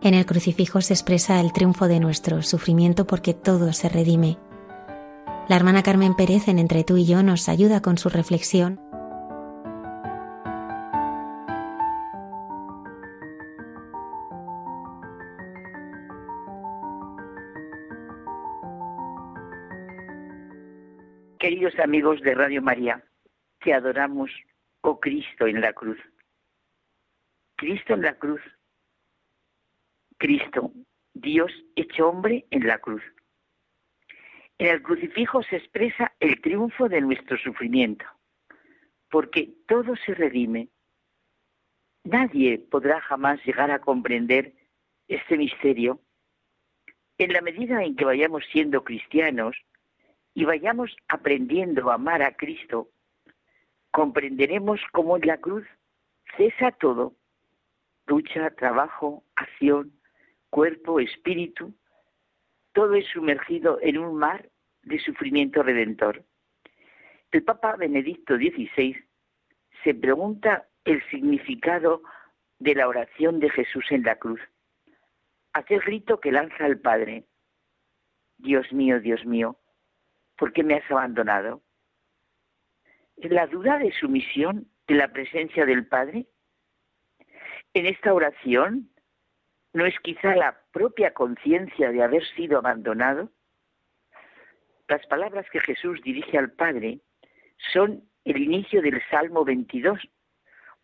En el crucifijo se expresa el triunfo de nuestro sufrimiento porque todo se redime. La hermana Carmen Pérez en Entre tú y yo nos ayuda con su reflexión Queridos amigos de Radio María, te adoramos, oh Cristo en la cruz. Cristo en la cruz. Cristo, Dios hecho hombre en la cruz. En el crucifijo se expresa el triunfo de nuestro sufrimiento, porque todo se redime. Nadie podrá jamás llegar a comprender este misterio. En la medida en que vayamos siendo cristianos, y vayamos aprendiendo a amar a Cristo, comprenderemos cómo en la cruz cesa todo, lucha, trabajo, acción, cuerpo, espíritu, todo es sumergido en un mar de sufrimiento redentor. El Papa Benedicto XVI se pregunta el significado de la oración de Jesús en la cruz. Aquel grito que lanza al Padre, Dios mío, Dios mío, ¿por qué me has abandonado? La duda de sumisión en la presencia del Padre. En esta oración, ¿no es quizá la propia conciencia de haber sido abandonado? Las palabras que Jesús dirige al Padre son el inicio del Salmo 22,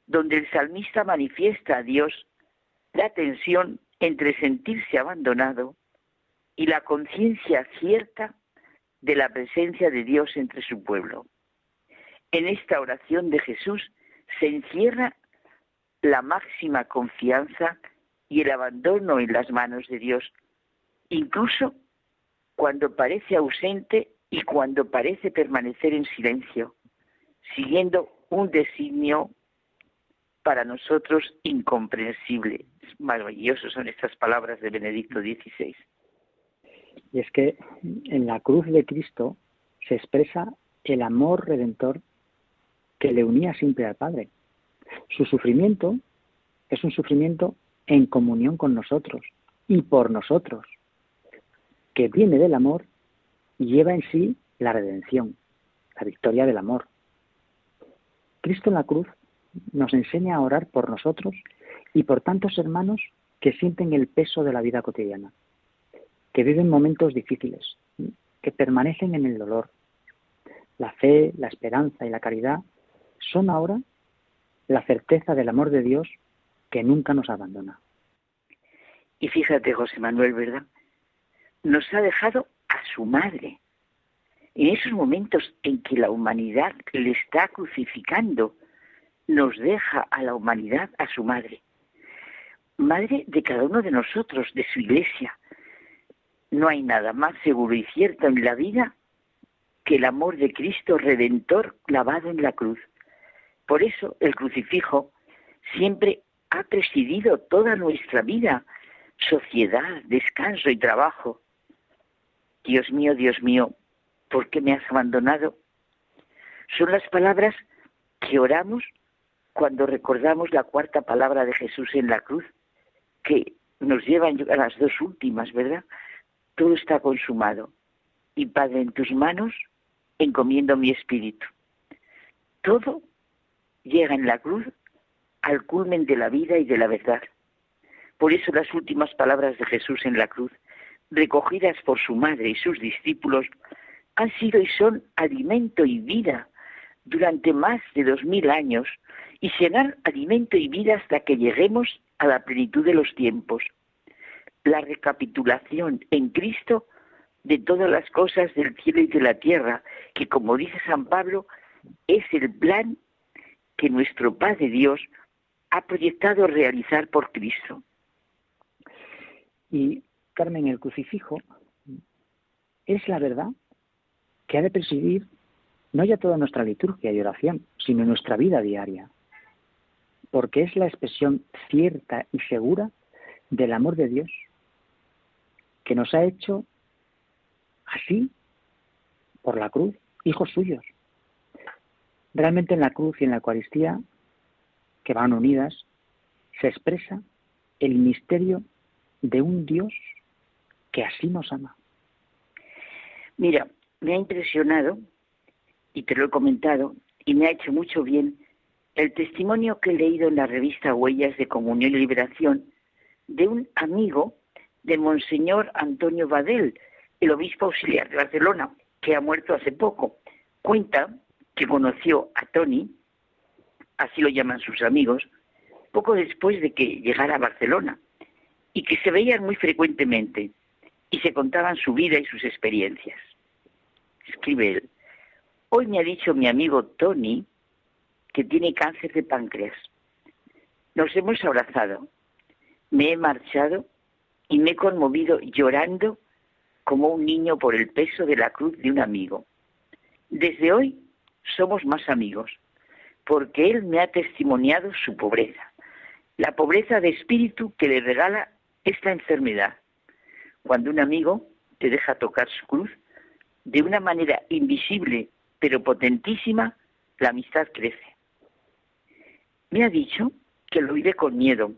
donde el salmista manifiesta a Dios la tensión entre sentirse abandonado y la conciencia cierta de la presencia de Dios entre su pueblo. En esta oración de Jesús se encierra la máxima confianza y el abandono en las manos de Dios, incluso cuando parece ausente y cuando parece permanecer en silencio, siguiendo un designio para nosotros incomprensible. Maravillosos son estas palabras de Benedicto XVI. Y es que en la cruz de Cristo se expresa el amor redentor que le unía siempre al Padre. Su sufrimiento es un sufrimiento en comunión con nosotros y por nosotros, que viene del amor y lleva en sí la redención, la victoria del amor. Cristo en la cruz nos enseña a orar por nosotros y por tantos hermanos que sienten el peso de la vida cotidiana que viven momentos difíciles, que permanecen en el dolor. La fe, la esperanza y la caridad son ahora la certeza del amor de Dios que nunca nos abandona. Y fíjate, José Manuel, ¿verdad? Nos ha dejado a su madre. En esos momentos en que la humanidad le está crucificando, nos deja a la humanidad a su madre. Madre de cada uno de nosotros, de su iglesia, no hay nada más seguro y cierto en la vida que el amor de Cristo redentor clavado en la cruz. Por eso el crucifijo siempre ha presidido toda nuestra vida, sociedad, descanso y trabajo. Dios mío, Dios mío, ¿por qué me has abandonado? Son las palabras que oramos cuando recordamos la cuarta palabra de Jesús en la cruz, que nos llevan a las dos últimas, ¿verdad? todo está consumado. Y Padre, en tus manos encomiendo mi espíritu. Todo llega en la cruz al culmen de la vida y de la verdad. Por eso las últimas palabras de Jesús en la cruz, recogidas por su madre y sus discípulos, han sido y son alimento y vida durante más de dos mil años y serán alimento y vida hasta que lleguemos a la plenitud de los tiempos la recapitulación en Cristo de todas las cosas del cielo y de la tierra, que como dice San Pablo, es el plan que nuestro Padre Dios ha proyectado realizar por Cristo. Y Carmen, el crucifijo es la verdad que ha de presidir no ya toda nuestra liturgia y oración, sino nuestra vida diaria, porque es la expresión cierta y segura del amor de Dios que nos ha hecho así por la cruz, hijos suyos. Realmente en la cruz y en la Eucaristía, que van unidas, se expresa el misterio de un Dios que así nos ama. Mira, me ha impresionado, y te lo he comentado, y me ha hecho mucho bien el testimonio que he leído en la revista Huellas de Comunión y Liberación de un amigo de Monseñor Antonio Badel, el obispo auxiliar de Barcelona, que ha muerto hace poco. Cuenta que conoció a Tony, así lo llaman sus amigos, poco después de que llegara a Barcelona, y que se veían muy frecuentemente y se contaban su vida y sus experiencias. Escribe él, hoy me ha dicho mi amigo Tony que tiene cáncer de páncreas. Nos hemos abrazado, me he marchado y me he conmovido llorando como un niño por el peso de la cruz de un amigo. Desde hoy somos más amigos, porque él me ha testimoniado su pobreza, la pobreza de espíritu que le regala esta enfermedad. Cuando un amigo te deja tocar su cruz, de una manera invisible pero potentísima, la amistad crece. Me ha dicho que lo vive con miedo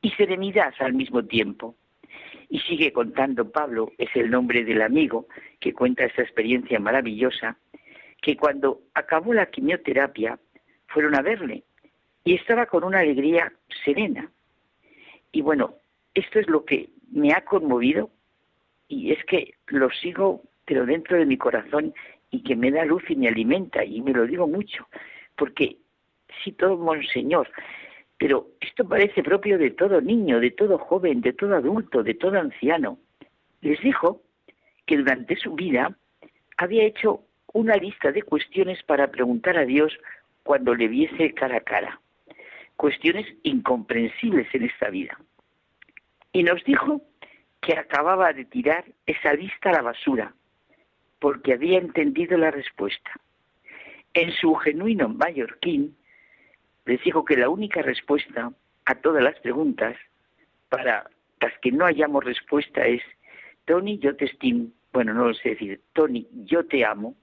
y serenidad al mismo tiempo. Y sigue contando Pablo, es el nombre del amigo que cuenta esa experiencia maravillosa, que cuando acabó la quimioterapia fueron a verle y estaba con una alegría serena. Y bueno, esto es lo que me ha conmovido y es que lo sigo, pero dentro de mi corazón y que me da luz y me alimenta y me lo digo mucho, porque sí, todo monseñor, pero esto parece propio de todo niño, de todo joven, de todo adulto, de todo anciano. Les dijo que durante su vida había hecho una lista de cuestiones para preguntar a Dios cuando le viese cara a cara. Cuestiones incomprensibles en esta vida. Y nos dijo que acababa de tirar esa lista a la basura, porque había entendido la respuesta. En su genuino mallorquín, les dijo que la única respuesta a todas las preguntas, para las que no hayamos respuesta, es, Tony, yo te estimo, bueno, no lo sé decir, Tony, yo te amo,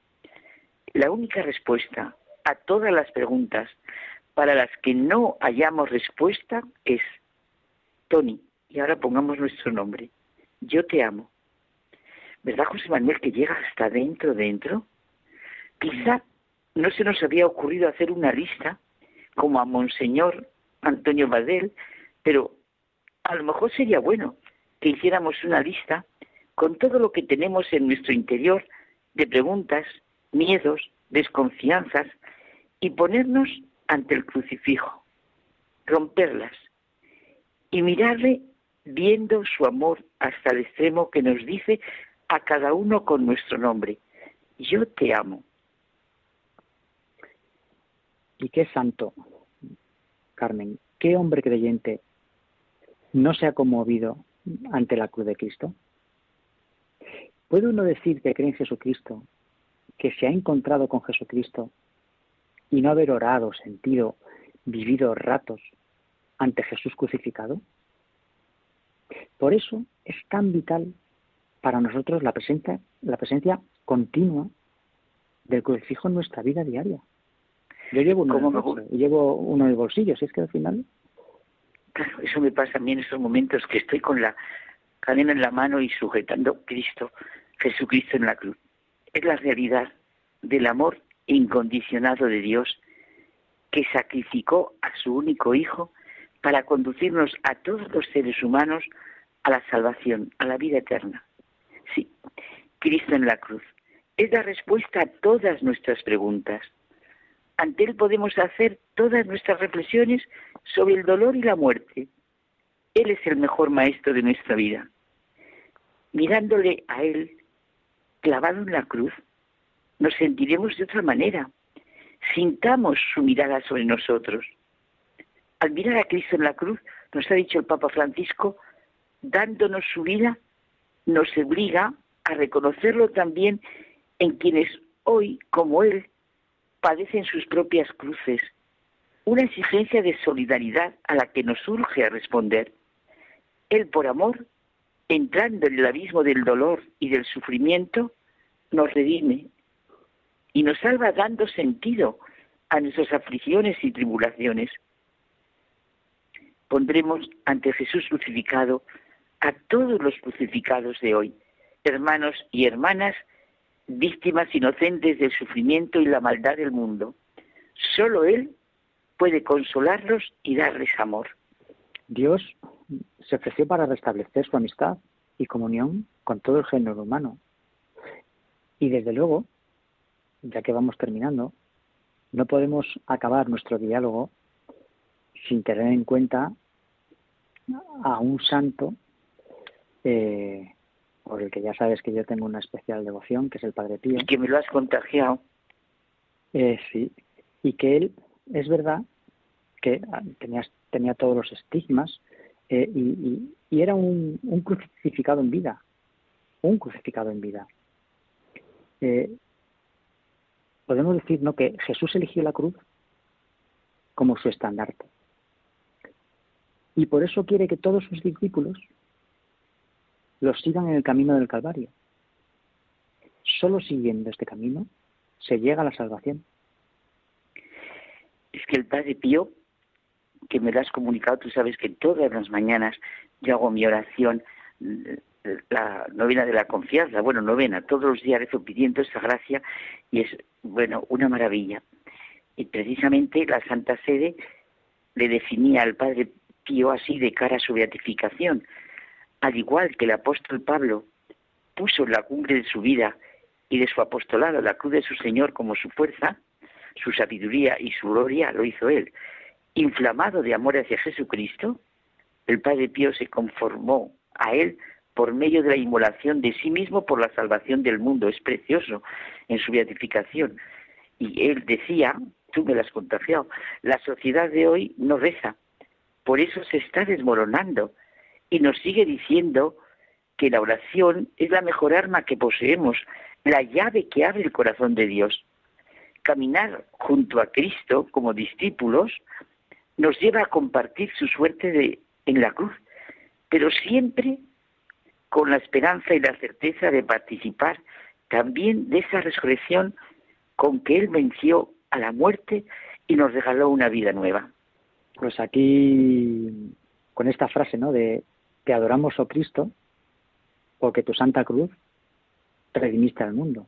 la única respuesta a todas las preguntas para las que no hayamos respuesta es, Tony, y ahora pongamos nuestro nombre, yo te amo. ¿Verdad, José Manuel, que llega hasta dentro, dentro? Quizá no se nos había ocurrido hacer una lista como a Monseñor Antonio Badel, pero a lo mejor sería bueno que hiciéramos una lista con todo lo que tenemos en nuestro interior de preguntas, miedos, desconfianzas y ponernos ante el crucifijo, romperlas y mirarle viendo su amor hasta el extremo que nos dice a cada uno con nuestro nombre, yo te amo. ¿Y qué santo, Carmen? ¿Qué hombre creyente no se ha conmovido ante la cruz de Cristo? ¿Puede uno decir que cree en Jesucristo, que se ha encontrado con Jesucristo y no haber orado, sentido, vivido ratos ante Jesús crucificado? Por eso es tan vital para nosotros la presencia, la presencia continua del crucifijo en nuestra vida diaria. Yo llevo uno, en llevo uno en el bolsillo, si es que al final... Claro, eso me pasa a mí en esos momentos que estoy con la cadena en la mano y sujetando Cristo, Jesucristo en la cruz. Es la realidad del amor incondicionado de Dios que sacrificó a su único Hijo para conducirnos a todos los seres humanos a la salvación, a la vida eterna. Sí, Cristo en la cruz. Es la respuesta a todas nuestras preguntas. Ante Él podemos hacer todas nuestras reflexiones sobre el dolor y la muerte. Él es el mejor maestro de nuestra vida. Mirándole a Él clavado en la cruz, nos sentiremos de otra manera. Sintamos su mirada sobre nosotros. Al mirar a Cristo en la cruz, nos ha dicho el Papa Francisco, dándonos su vida, nos obliga a reconocerlo también en quienes hoy, como Él, padecen sus propias cruces, una exigencia de solidaridad a la que nos urge a responder. Él, por amor, entrando en el abismo del dolor y del sufrimiento, nos redime y nos salva dando sentido a nuestras aflicciones y tribulaciones. pondremos ante Jesús crucificado a todos los crucificados de hoy, hermanos y hermanas, víctimas inocentes del sufrimiento y la maldad del mundo. Solo Él puede consolarlos y darles amor. Dios se ofreció para restablecer su amistad y comunión con todo el género humano. Y desde luego, ya que vamos terminando, no podemos acabar nuestro diálogo sin tener en cuenta a un santo eh, por el que ya sabes que yo tengo una especial devoción, que es el Padre Pío. Y que me lo has contagiado. Eh, sí, y que él, es verdad, que ah, tenía, tenía todos los estigmas eh, y, era un, crucificado en vida, un crucificado en vida. Eh, podemos decir ¿no? que Jesús eligió la cruz como su estandarte. Y por eso quiere que todos sus discípulos los sigan en el camino del Calvario. Solo siguiendo este camino se llega a la salvación. Es que el Padre Pío, que me lo has comunicado, tú sabes que todas las mañanas yo hago mi oración, la novena de la confianza, bueno, novena, todos los días rezo pidiendo esa gracia y es, bueno, una maravilla. Y precisamente la Santa Sede le definía al Padre Pío así de cara a su beatificación al igual que el apóstol Pablo puso en la cumbre de su vida y de su apostolado la cruz de su Señor como su fuerza, su sabiduría y su gloria lo hizo él. Inflamado de amor hacia Jesucristo, el Padre Pío se conformó a él por medio de la inmolación de sí mismo por la salvación del mundo. Es precioso en su beatificación. Y él decía, tú me lo has contagiado, la sociedad de hoy no reza, por eso se está desmoronando y nos sigue diciendo que la oración es la mejor arma que poseemos, la llave que abre el corazón de Dios. Caminar junto a Cristo como discípulos nos lleva a compartir su suerte de, en la cruz, pero siempre con la esperanza y la certeza de participar también de esa resurrección con que Él venció a la muerte y nos regaló una vida nueva. Pues aquí, con esta frase, ¿no? De te adoramos, oh Cristo, porque tu Santa Cruz redimiste al mundo.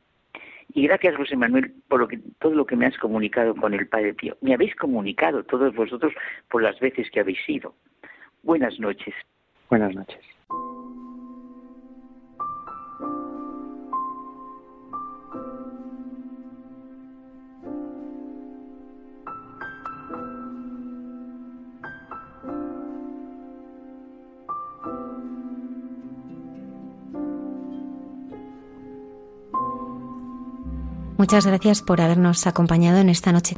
Y gracias, José Manuel, por lo que, todo lo que me has comunicado con el Padre Pío. Me habéis comunicado todos vosotros por las veces que habéis ido. Buenas noches. Buenas noches. Muchas gracias por habernos acompañado en esta noche.